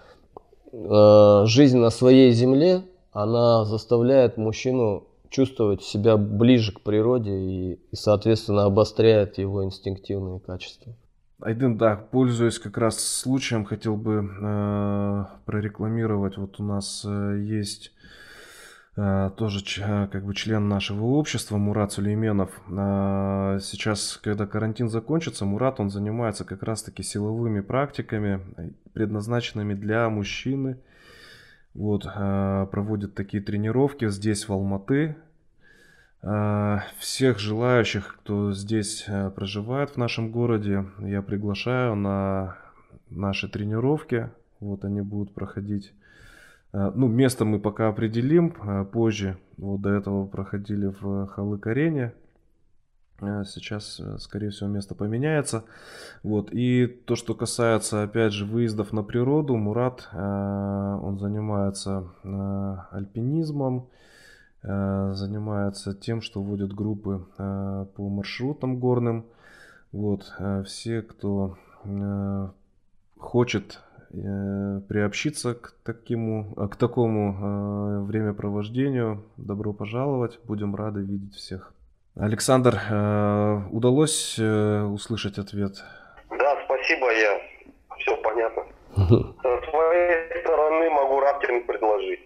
э, жизнь на своей земле, она заставляет мужчину чувствовать себя ближе к природе и, и соответственно, обостряет его инстинктивные качества. Айден, да, пользуясь как раз случаем, хотел бы э, прорекламировать. Вот у нас э, есть тоже э, как бы член нашего общества Мурат Сулейменов. Э, сейчас, когда карантин закончится, Мурат, он занимается как раз-таки силовыми практиками, предназначенными для мужчины. Вот, проводит такие тренировки здесь, в Алматы. Всех желающих, кто здесь проживает в нашем городе, я приглашаю на наши тренировки. Вот они будут проходить Э, ну, место мы пока определим э, позже. Вот до этого проходили в Халык-арене. Э, сейчас, скорее всего, место поменяется. Вот. И то, что касается, опять же, выездов на природу, Мурат, он занимается альпинизмом, занимается тем, что вводит группы по маршрутам горным. Вот. Все, кто хочет Э, приобщиться к, такому, э, к такому э, времяпровождению. Добро пожаловать, будем рады видеть всех. Александр, удалось услышать ответ? Да, спасибо, я все понятно. С своей стороны могу рафтинг предложить.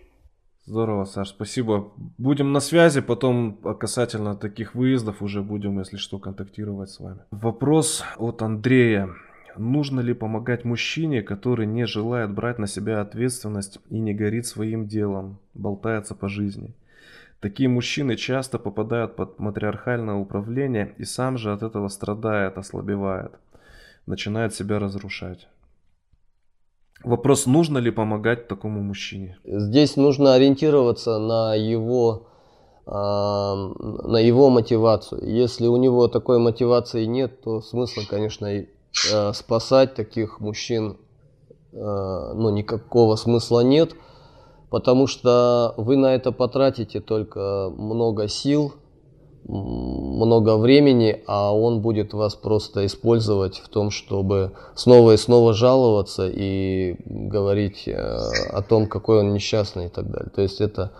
Здорово, Саш, спасибо. Будем на связи, потом касательно таких выездов уже будем, если что, контактировать с вами. Вопрос от Андрея. Нужно ли помогать мужчине, который не желает брать на себя ответственность и не горит своим делом, болтается по жизни? Такие мужчины часто попадают под матриархальное управление и сам же от этого страдает, ослабевает, начинает себя разрушать. Вопрос, нужно ли помогать такому мужчине? Здесь нужно ориентироваться на его, э, на его мотивацию. Если у него такой мотивации нет, то смысла, конечно, э, спасать таких мужчин э, ну, никакого смысла нет, потому что вы на это потратите только много сил, много времени, а он будет вас просто использовать в том, чтобы снова и снова жаловаться и говорить э, о том, какой он несчастный и так далее. То есть это,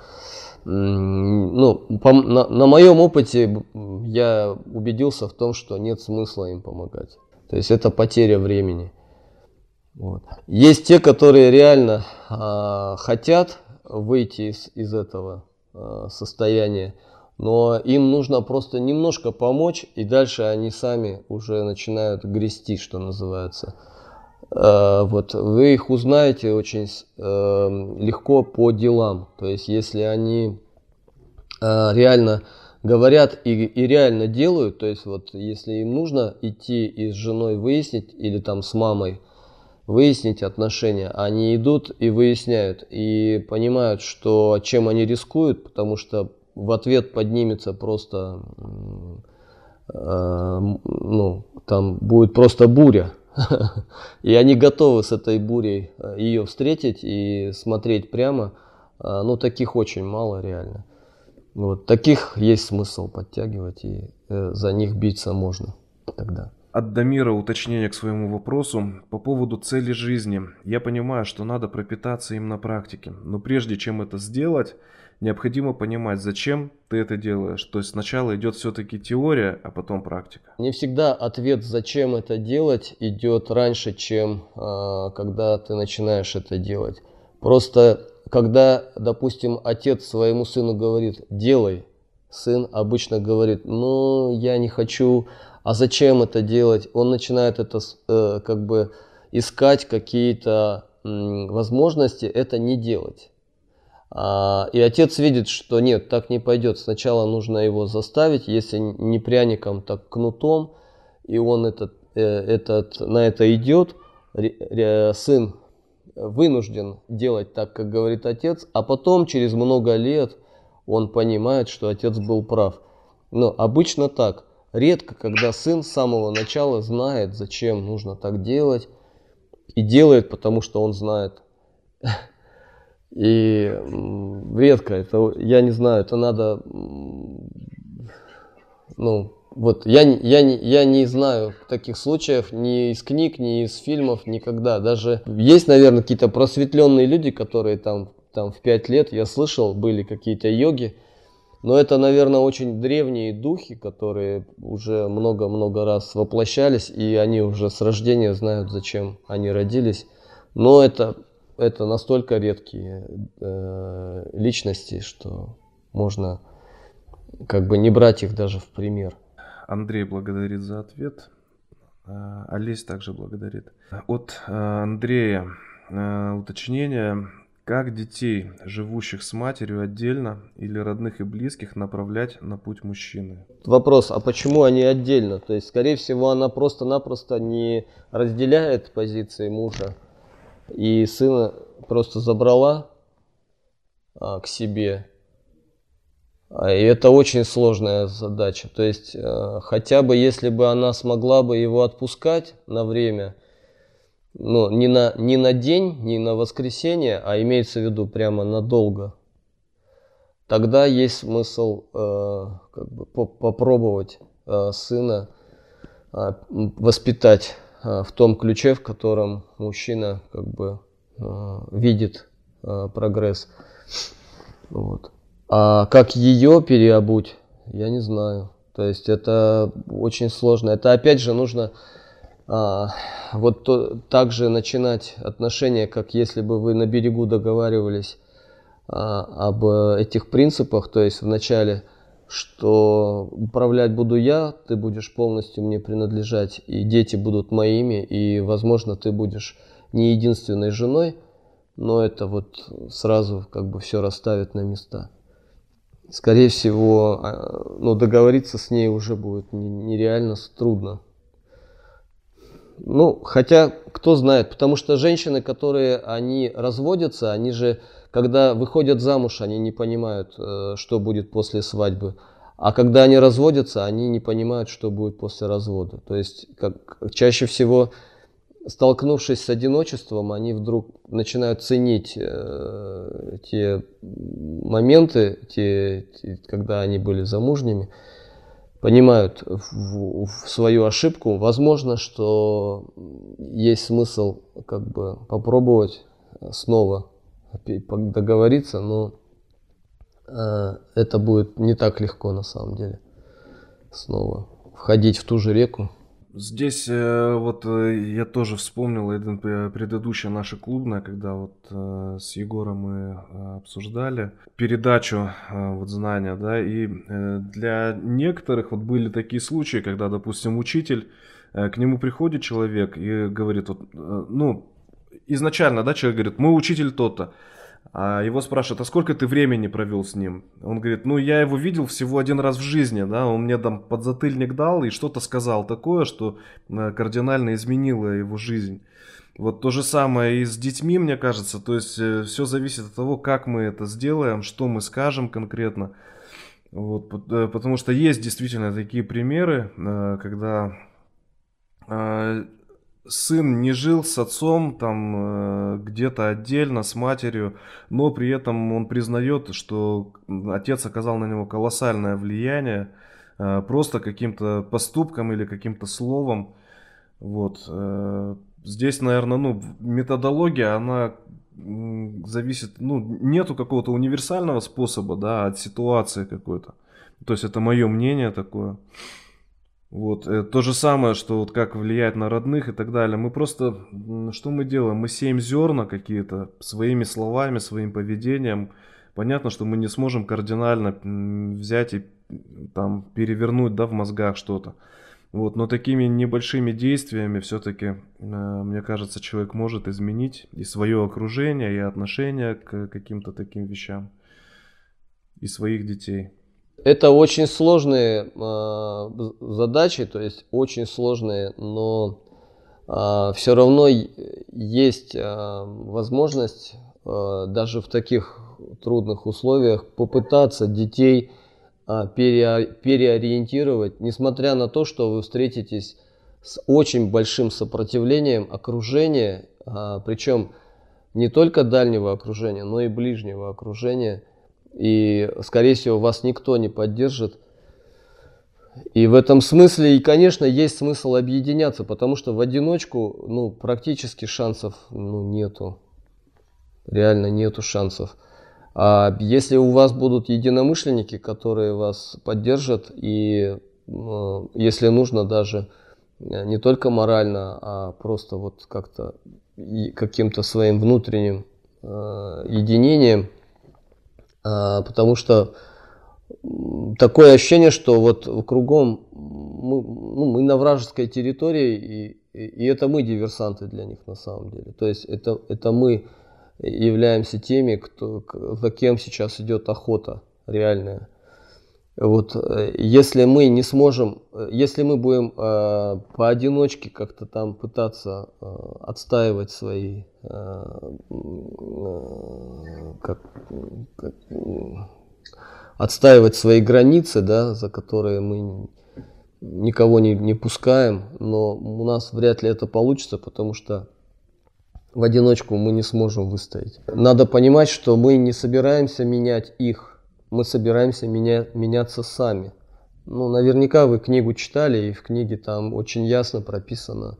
ну, по, на, на моем опыте я убедился в том, что нет смысла им помогать. То есть это потеря времени. Вот. Есть те, которые реально э, хотят выйти из, из этого э, состояния, но им нужно просто немножко помочь, и дальше они сами уже начинают грести, что называется. Э, вот вы их узнаете очень легко по делам. То есть если они реально говорят и, и реально делают, то есть вот если им нужно идти и с женой выяснить или там с мамой выяснить отношения, они идут и выясняют и понимают, что чем они рискуют, потому что в ответ поднимется просто, э, ну, там будет просто буря. И они готовы с этой бурей э, ее встретить и смотреть прямо. Э, ну, таких очень мало реально. Вот таких есть смысл подтягивать, и э, за них биться можно тогда. От Дамира уточнение к своему вопросу по поводу цели жизни. Я понимаю, что надо пропитаться им на практике, но прежде чем это сделать, необходимо понимать, зачем ты это делаешь. То есть сначала идет все-таки теория, а потом практика. Не всегда ответ, зачем это делать, идет раньше, чем э, когда ты начинаешь это делать. Просто когда, допустим, отец своему сыну говорит, делай, сын обычно говорит, ну, я не хочу, а зачем это делать? Он начинает это э, как бы искать какие-то возможности это не делать. А, и отец видит, что нет, так не пойдет. Сначала нужно его заставить, если не пряником, так кнутом, и он этот, э, этот, на это идет. Сын вынужден делать так, как говорит отец, а потом через много лет он понимает, что отец был прав. Но обычно так. Редко, когда сын с самого начала знает, зачем нужно так делать, и делает, потому что он знает. И редко, это, я не знаю, это надо, ну, вот я, я, я не знаю таких случаев ни из книг, ни из фильмов, никогда. Даже есть, наверное, какие-то просветленные люди, которые там, там в пять лет, я слышал, были какие-то йоги. Но это, наверное, очень древние духи, которые уже много-много раз воплощались, и они уже с рождения знают, зачем они родились. Но это, это настолько редкие э, личности, что можно как бы не брать их даже в пример. Андрей благодарит за ответ. А, Олесь также благодарит. От а, Андрея а, уточнение. Как детей, живущих с матерью отдельно или родных и близких, направлять на путь мужчины? Вопрос, а почему они отдельно? То есть, скорее всего, она просто-напросто не разделяет позиции мужа и сына просто забрала а, к себе и это очень сложная задача. То есть, э, хотя бы если бы она смогла бы его отпускать на время, ну, не на, не на день, не на воскресенье, а имеется в виду прямо надолго, тогда есть смысл э, как бы попробовать э, сына э, воспитать э, в том ключе, в котором мужчина как бы э, видит э, прогресс. Вот. А как ее переобуть, я не знаю. То есть это очень сложно. Это опять же нужно а, вот то, так же начинать отношения, как если бы вы на берегу договаривались а, об этих принципах. То есть вначале, что управлять буду я, ты будешь полностью мне принадлежать, и дети будут моими, и, возможно, ты будешь не единственной женой, но это вот сразу как бы все расставит на места скорее всего, а, ну, договориться с ней уже будет нереально трудно. Ну, хотя, кто знает, потому что женщины, которые, они разводятся, они же, когда выходят замуж, они не понимают, э, что будет после свадьбы. А когда они разводятся, они не понимают, что будет после развода. То есть, как, чаще всего столкнувшись с одиночеством, они вдруг начинают ценить э, те моменты, те, те, когда они были замужними, понимают в, в свою ошибку. Возможно, что есть смысл как бы попробовать снова договориться, но э, это будет не так легко на самом деле снова входить в ту же реку. Здесь э, вот э, я тоже вспомнил один предыдущая наша клубная, когда вот э, с Егором мы обсуждали передачу вот знания, да, и для некоторых вот были такие случаи, когда, допустим, учитель к нему приходит человек и говорит, вот, ну, изначально, да, человек говорит, мой учитель тот-то, А его спрашивают, а сколько ты времени провел с ним? Он говорит, ну я его видел всего один раз в жизни, да, он мне там подзатыльник дал и что-то сказал такое, что э, кардинально изменило его жизнь. Вот то же самое и с детьми, мне кажется, то есть э, все зависит от того, как мы это сделаем, что мы скажем конкретно. Вот, э, потому что есть действительно такие примеры, когда сын не жил с отцом там э, где-то отдельно с матерью, но при этом он признает, что отец оказал на него колоссальное влияние э, просто каким-то поступком или каким-то словом. Вот. Э, здесь, наверное, ну, методология, она зависит, ну, нету какого-то универсального способа, да, от ситуации какой-то. То есть это мое мнение такое. Вот, э, то же самое, что вот как влияет на родных и так далее. Мы просто, что мы делаем? Мы сеем зерна какие-то своими словами, своим поведением. Понятно, что мы не сможем кардинально взять и там перевернуть, да, в мозгах что-то. Вот, но такими небольшими действиями все-таки, э, мне кажется, человек может изменить и свое окружение, и отношение к каким-то таким вещам, и своих детей. Это очень сложные э, задачи, то есть очень сложные, но э, а, все равно есть э, возможность э, даже в таких трудных условиях попытаться детей э, пере, переориентировать, несмотря на то, что вы встретитесь с очень большим сопротивлением окружения, э, причем не только дальнего окружения, но и ближнего окружения – и, скорее всего, вас никто не поддержит. И в этом смысле, и, конечно, есть смысл объединяться, потому что в одиночку, ну, практически шансов, ну, нету. Реально нету шансов. А если у вас будут единомышленники, которые вас поддержат, и ну, если нужно даже э, не только морально, а просто вот как-то каким-то своим внутренним э, единением, потому что такое ощущение, что вот кругом мы, ну, мы на вражеской территории, и, и это мы диверсанты для них на самом деле. То есть это, это мы являемся теми, кто, за кем сейчас идет охота реальная. Вот, э, если мы не сможем, э, если мы будем э, поодиночке как-то там пытаться э, отстаивать свои, э, э, как, как, отстаивать свои границы, да, за которые мы никого не, не пускаем, но у нас вряд ли это получится, потому что в одиночку мы не сможем выстоять. Надо понимать, что мы не собираемся менять их мы собираемся меня, меняться сами. Ну, наверняка вы книгу читали, и в книге там очень ясно прописана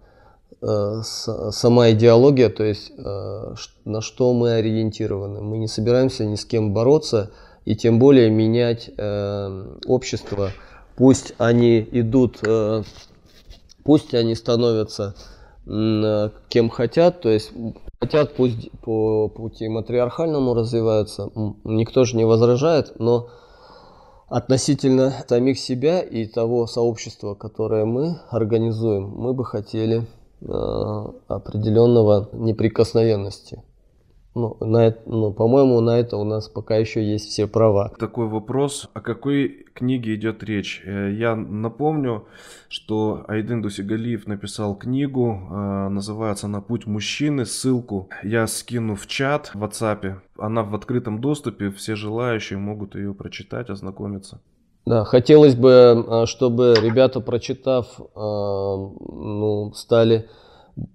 э, сама идеология, то есть э, на что мы ориентированы. Мы не собираемся ни с кем бороться, и тем более менять э, общество. Пусть они идут, пусть они становятся кем хотят, то есть хотят, пусть по пути матриархальному развиваются, никто же не возражает, но относительно самих себя и того сообщества, которое мы организуем, мы бы хотели э, определенного неприкосновенности. Ну, на, ну, по-моему, на это у нас пока еще есть все права. Такой вопрос, о какой книге идет речь? Э, я напомню, что Айдын Дусигалиев написал книгу, э, называется «На путь мужчины», ссылку я скину в чат в WhatsApp. Она в открытом доступе, все желающие могут ее прочитать, ознакомиться. Да, хотелось бы, э, чтобы ребята, прочитав, ну, стали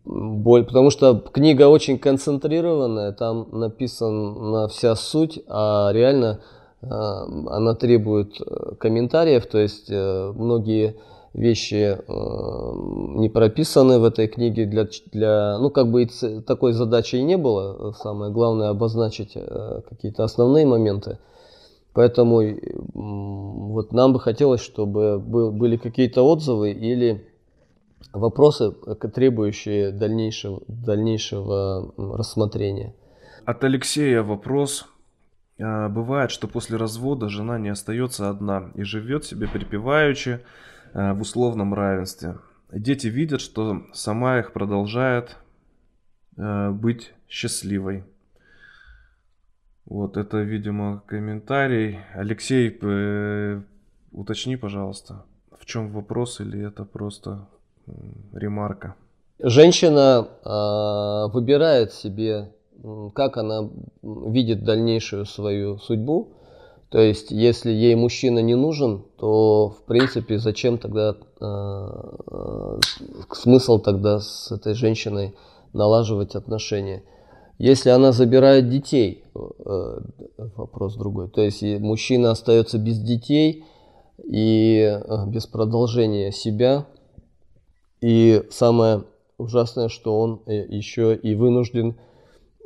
боль, потому что книга очень концентрированная, там написана вся суть, а реально э, она требует э, комментариев, то есть э, многие вещи не прописаны в этой книге для, для ну как бы такой задачи и не было, самое главное обозначить какие-то основные моменты. Поэтому вот нам бы хотелось, чтобы был, были какие-то отзывы или вопросы, требующие дальнейшего, дальнейшего рассмотрения. От Алексея вопрос. А, бывает, что после развода жена не остается одна и живет себе припеваючи а, в условном равенстве. Дети видят, что сама их продолжает а, быть счастливой. Вот это, видимо, комментарий. Алексей, э, уточни, пожалуйста, в чем вопрос или это просто ремарка? Женщина э, выбирает себе, как она видит дальнейшую свою судьбу. То есть, если ей мужчина не нужен, то, в принципе, зачем тогда, э, смысл тогда с этой женщиной налаживать отношения? Если она забирает детей, э, вопрос другой. То есть, мужчина остается без детей и э, без продолжения себя. И самое ужасное, что он э, еще и вынужден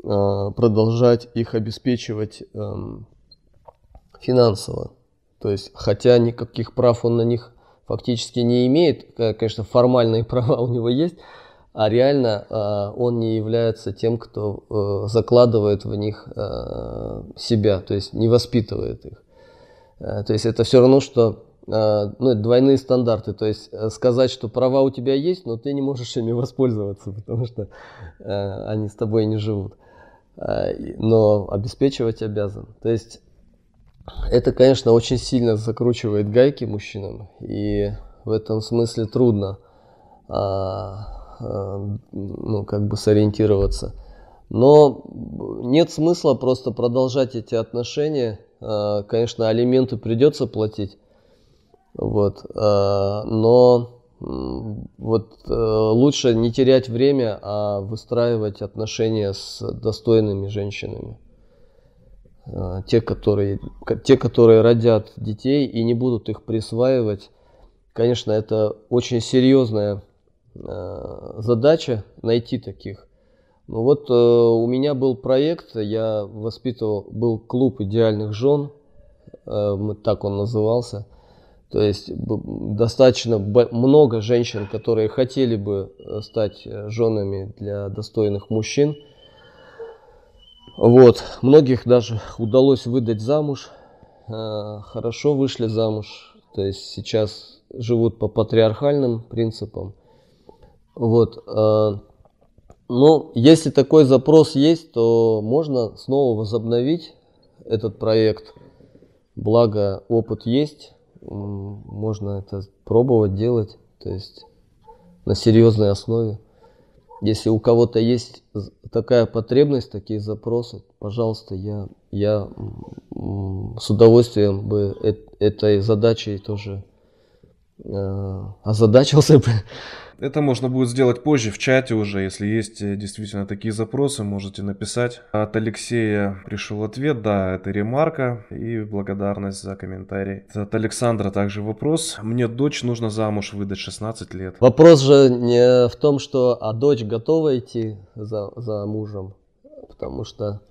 э, продолжать их обеспечивать эм, финансово. То есть, хотя никаких прав он на них фактически не имеет, конечно, формальные права у него есть, а реально э, он не является тем, кто закладывает в них себя, то есть не воспитывает их. То есть это все равно, что Э, ну, двойные стандарты. То есть э, сказать, что права у тебя есть, но ты не можешь ими воспользоваться, потому что э, они с тобой не живут. Но обеспечивать обязан. То есть это, конечно, очень сильно закручивает гайки мужчинам, и в этом смысле трудно а, а, ну, как бы сориентироваться. Но нет смысла просто продолжать эти отношения. А, конечно, алименты придется платить, вот, э, но вот э, лучше не терять время, а выстраивать отношения с достойными женщинами. Э, те, которые, те, которые родят детей и не будут их присваивать, конечно, это очень серьезная задача найти таких. Ну вот у меня был проект, я воспитывал, был клуб идеальных жен, так он назывался – то есть достаточно много женщин, которые хотели бы э, стать э, женами для достойных мужчин. Вот. Многих даже удалось выдать замуж, э, хорошо вышли замуж. То есть сейчас живут по патриархальным принципам. Вот. Ну, если такой запрос есть, то можно снова возобновить этот проект. Благо опыт есть, можно это пробовать делать, то есть на серьезной основе. Если у кого-то есть такая потребность, такие запросы, пожалуйста, я, я с удовольствием бы этой задачей тоже озадачился бы. Это можно будет сделать позже в чате уже, если есть э, действительно такие запросы, можете написать. От Алексея пришел ответ, да, это ремарка и благодарность за комментарий. От Александра также вопрос. Мне дочь нужно замуж выдать 16 лет. Вопрос же не в том, что а дочь готова идти за, за мужем, потому что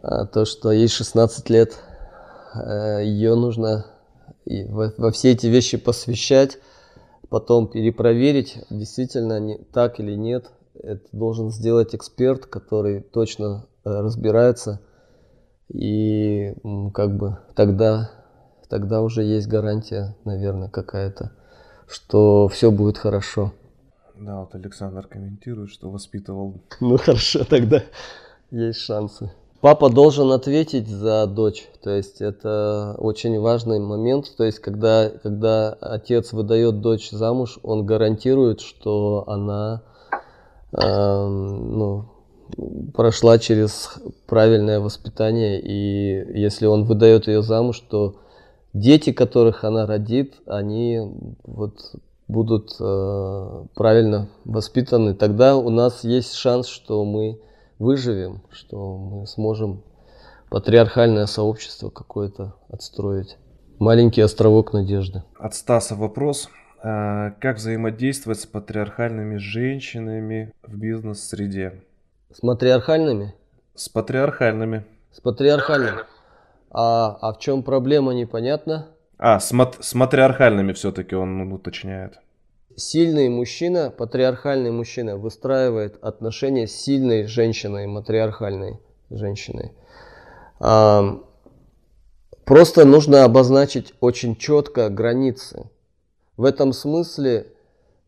а, то, что ей 16 лет, ее нужно во, во все эти вещи посвящать потом перепроверить, действительно не, так или нет. Это должен сделать эксперт, который точно э, разбирается. И как бы тогда, тогда уже есть гарантия, наверное, какая-то, что все будет хорошо. Да, вот Александр комментирует, что воспитывал. Ну хорошо, тогда есть шансы. Папа должен ответить за дочь, то есть это очень важный момент, то есть когда, когда отец выдает дочь замуж, он гарантирует, что она э, ну, прошла через правильное воспитание, и если он выдает ее замуж, то дети, которых она родит, они вот будут э, правильно воспитаны, тогда у нас есть шанс, что мы выживем, что мы сможем патриархальное сообщество какое-то отстроить. Маленький островок надежды. От Стаса вопрос. А, как взаимодействовать с патриархальными женщинами в бизнес-среде? С матриархальными? С патриархальными. С патриархальными. А, а в чем проблема, непонятно? А, с, мат, с матриархальными все-таки он уточняет сильный мужчина, патриархальный мужчина выстраивает отношения с сильной женщиной, матриархальной женщиной. Просто нужно обозначить очень четко границы. В этом смысле,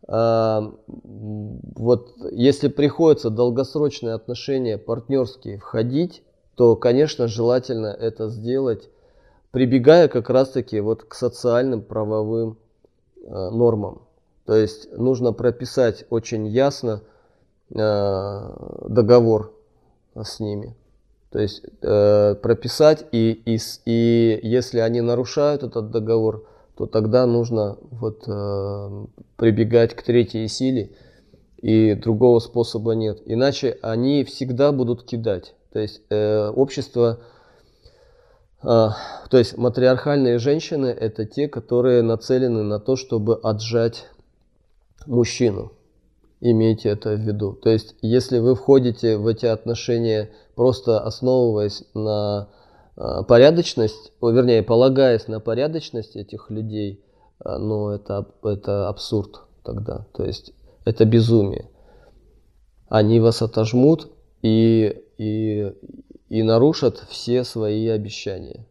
вот если приходится долгосрочные отношения партнерские входить, то, конечно, желательно это сделать, прибегая как раз-таки вот к социальным правовым э, нормам. То есть нужно прописать очень ясно э, договор с ними. То есть э, прописать и, и, и если они нарушают этот договор, то тогда нужно вот, э, прибегать к третьей силе, и другого способа нет. Иначе они всегда будут кидать. То есть э, общество, э, то есть матриархальные женщины это те, которые нацелены на то, чтобы отжать мужчину. Имейте это в виду. То есть если вы входите в эти отношения просто основываясь на э, порядочность, о, вернее, полагаясь на порядочность этих людей, э, ну это, это абсурд тогда. То есть это безумие. Они вас отожмут и, и, и нарушат все свои обещания.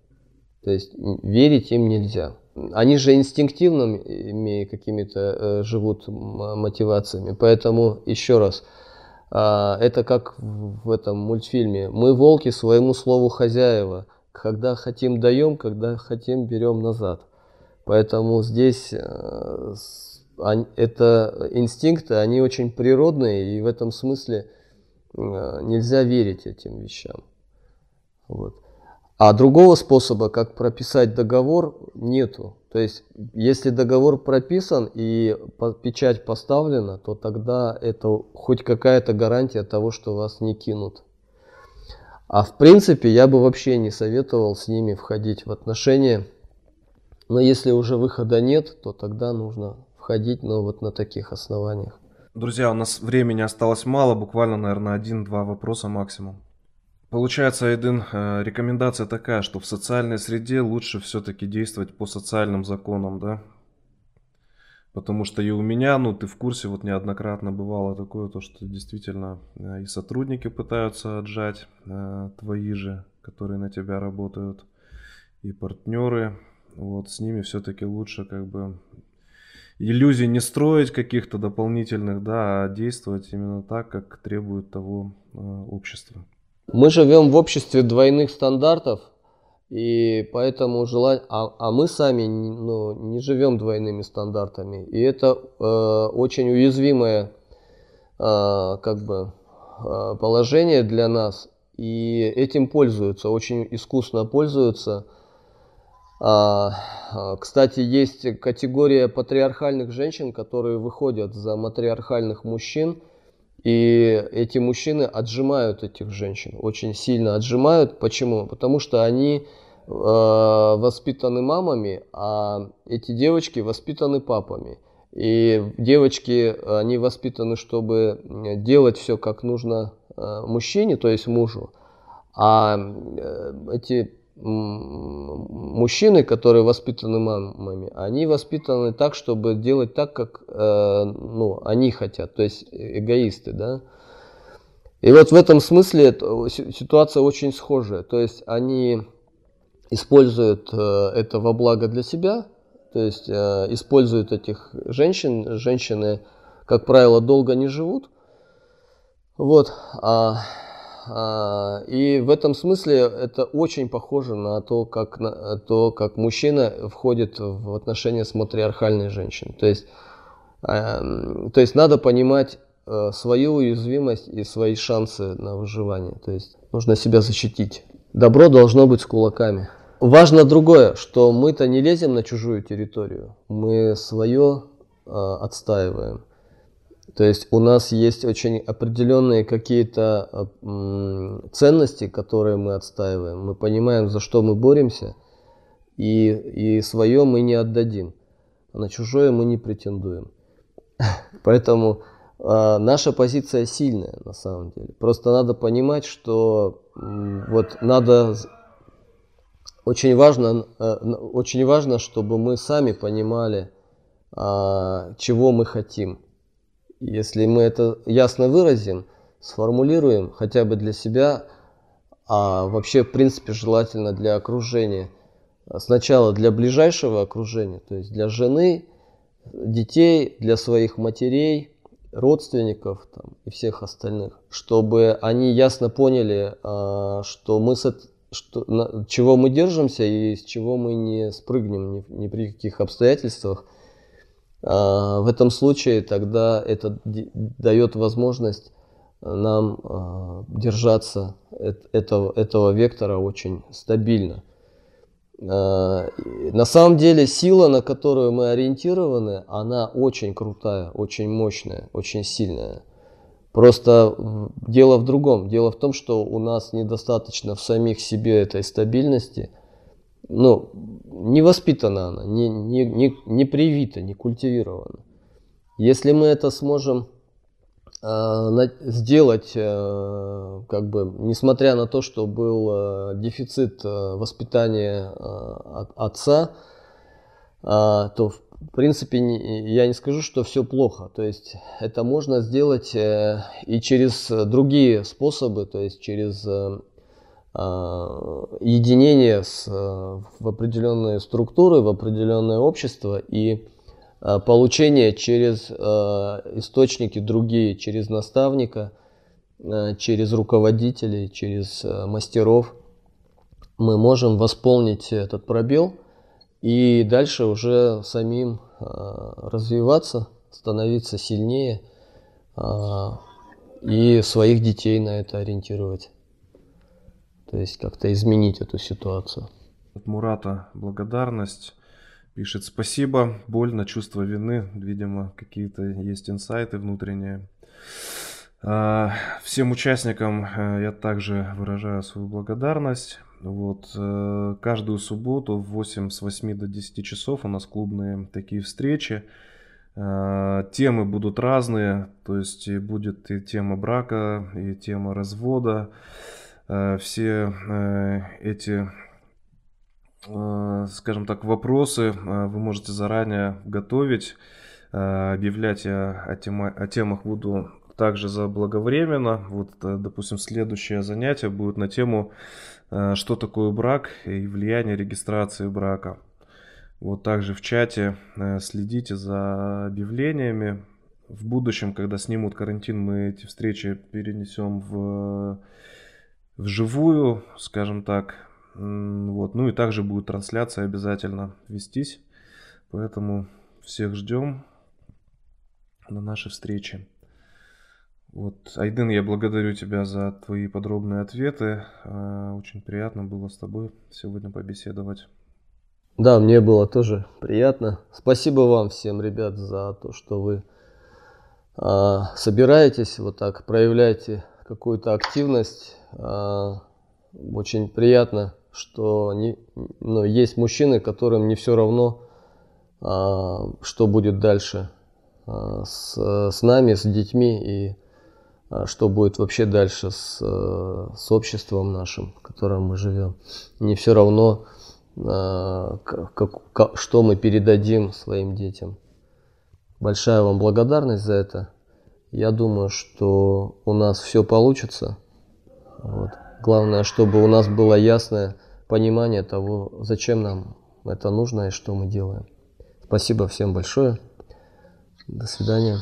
То есть верить им нельзя. Они же инстинктивными какими-то э, живут мотивациями. Поэтому еще раз, э, это как в этом мультфильме. Мы волки своему слову хозяева. Когда хотим даем, когда хотим берем назад. Поэтому здесь э, это инстинкты, они очень природные, и в этом смысле э, нельзя верить этим вещам. Вот. А другого способа, как прописать договор, нету. То есть, если договор прописан и печать поставлена, то тогда это хоть какая-то гарантия того, что вас не кинут. А в принципе, я бы вообще не советовал с ними входить в отношения. Но если уже выхода нет, то тогда нужно входить, но вот на таких основаниях. Друзья, у нас времени осталось мало, буквально, наверное, один-два вопроса максимум. Получается, Айдын, э, рекомендация такая, что в социальной среде лучше все-таки действовать по социальным законам, да? Потому что и у меня, ну ты в курсе, вот неоднократно бывало такое, то что действительно э, и сотрудники пытаются отжать э, твои же, которые на тебя работают, и партнеры. Вот с ними все-таки лучше как бы иллюзий не строить каких-то дополнительных, да, а действовать именно так, как требует того общество. Мы живем в обществе двойных стандартов, и поэтому желать, а, а мы сами ну, не живем двойными стандартами, и это э, очень уязвимое э, как бы э, положение для нас, и этим пользуются, очень искусно пользуются. А, а, кстати, есть категория патриархальных женщин, которые выходят за матриархальных мужчин, и эти мужчины отжимают этих женщин, очень сильно отжимают. Почему? Потому что они э, воспитаны мамами, а эти девочки воспитаны папами. И девочки, они воспитаны, чтобы делать все как нужно э, мужчине, то есть мужу. А э, эти мужчины, которые воспитаны мамами, они воспитаны так, чтобы делать так, как э, ну, они хотят, то есть эгоисты, да. И вот в этом смысле ситуация очень схожая. То есть они используют э, это во благо для себя, то есть э, используют этих женщин. Женщины, как правило, долго не живут. Вот. А, и в этом смысле это очень похоже на то, как, на то, как мужчина входит в отношения с матриархальной женщиной. То есть, эм, то есть надо понимать э, свою уязвимость и свои шансы на выживание. То есть нужно себя защитить. Добро должно быть с кулаками. Важно другое, что мы-то не лезем на чужую территорию, мы свое э, отстаиваем. То есть у нас есть очень определенные какие-то э, ценности, которые мы отстаиваем. Мы понимаем, за что мы боремся, и, и свое мы не отдадим. А на чужое мы не претендуем. Поэтому э, наша позиция сильная на самом деле. Просто надо понимать, что вот надо очень важно, очень важно, чтобы мы сами понимали, чего мы хотим. Если мы это ясно выразим, сформулируем хотя бы для себя, а вообще, в принципе, желательно для окружения. Сначала для ближайшего окружения, то есть для жены, детей, для своих матерей родственников там, и всех остальных, чтобы они ясно поняли, а, что мы с, что, на, чего мы держимся и с чего мы не спрыгнем ни, ни при каких обстоятельствах. А, в этом случае тогда это дает возможность нам а, держаться этого, этого вектора очень стабильно. А, на самом деле сила, на которую мы ориентированы, она очень крутая, очень мощная, очень сильная. Просто дело в другом. Дело в том, что у нас недостаточно в самих себе этой стабильности. Ну, не воспитана она, не, не, не, не привита, не культивирована. Если мы это сможем э, сделать, э, как бы, несмотря на то, что был э, дефицит э, воспитания от отца, э, то в принципе, я не скажу, что все плохо. То есть это можно сделать и через другие способы, то есть через единение с, э, в определенные структуры, в определенное общество и э, получение через э, источники другие, через наставника, э, через руководителей, через э, мастеров. Мы можем восполнить этот пробел – и дальше уже самим развиваться, становиться сильнее и своих детей на это ориентировать. То есть как-то изменить эту ситуацию. От Мурата благодарность. Пишет спасибо, больно, чувство вины, видимо, какие-то есть инсайты внутренние. А, всем участникам э, я также выражаю свою благодарность. Вот, э, каждую субботу в 8 с 8 до 10 часов у нас клубные такие встречи. Э, темы будут разные, то есть будет и тема брака, и тема развода. Э, все эти, скажем так, вопросы вы можете заранее готовить, объявлять я о, тема, о темах буду также заблаговременно. Вот, допустим, следующее занятие будет на тему Э, что такое брак и влияние регистрации брака. Вот также в чате э, следите за объявлениями. В будущем, когда снимут карантин, мы эти встречи перенесем в, в живую, скажем так. Вот. Ну и также будет трансляция обязательно вестись. Поэтому всех ждем на нашей встрече. Вот, Айден, я благодарю тебя за твои подробные ответы. А, очень приятно было с тобой сегодня побеседовать. Да, мне было тоже приятно. Спасибо вам всем, ребят, за то, что вы а, собираетесь, вот так проявляете какую-то активность. А, очень приятно, что не, ну, есть мужчины, которым не все равно, а, что будет дальше а, с, с нами, с детьми и что будет вообще дальше с, с обществом нашим, в котором мы живем. Не все равно, как, как, что мы передадим своим детям. Большая вам благодарность за это. Я думаю, что у нас все получится. Вот. Главное, чтобы у нас было ясное понимание того, зачем нам это нужно и что мы делаем. Спасибо всем большое. До свидания.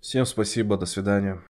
Всем спасибо, до свидания.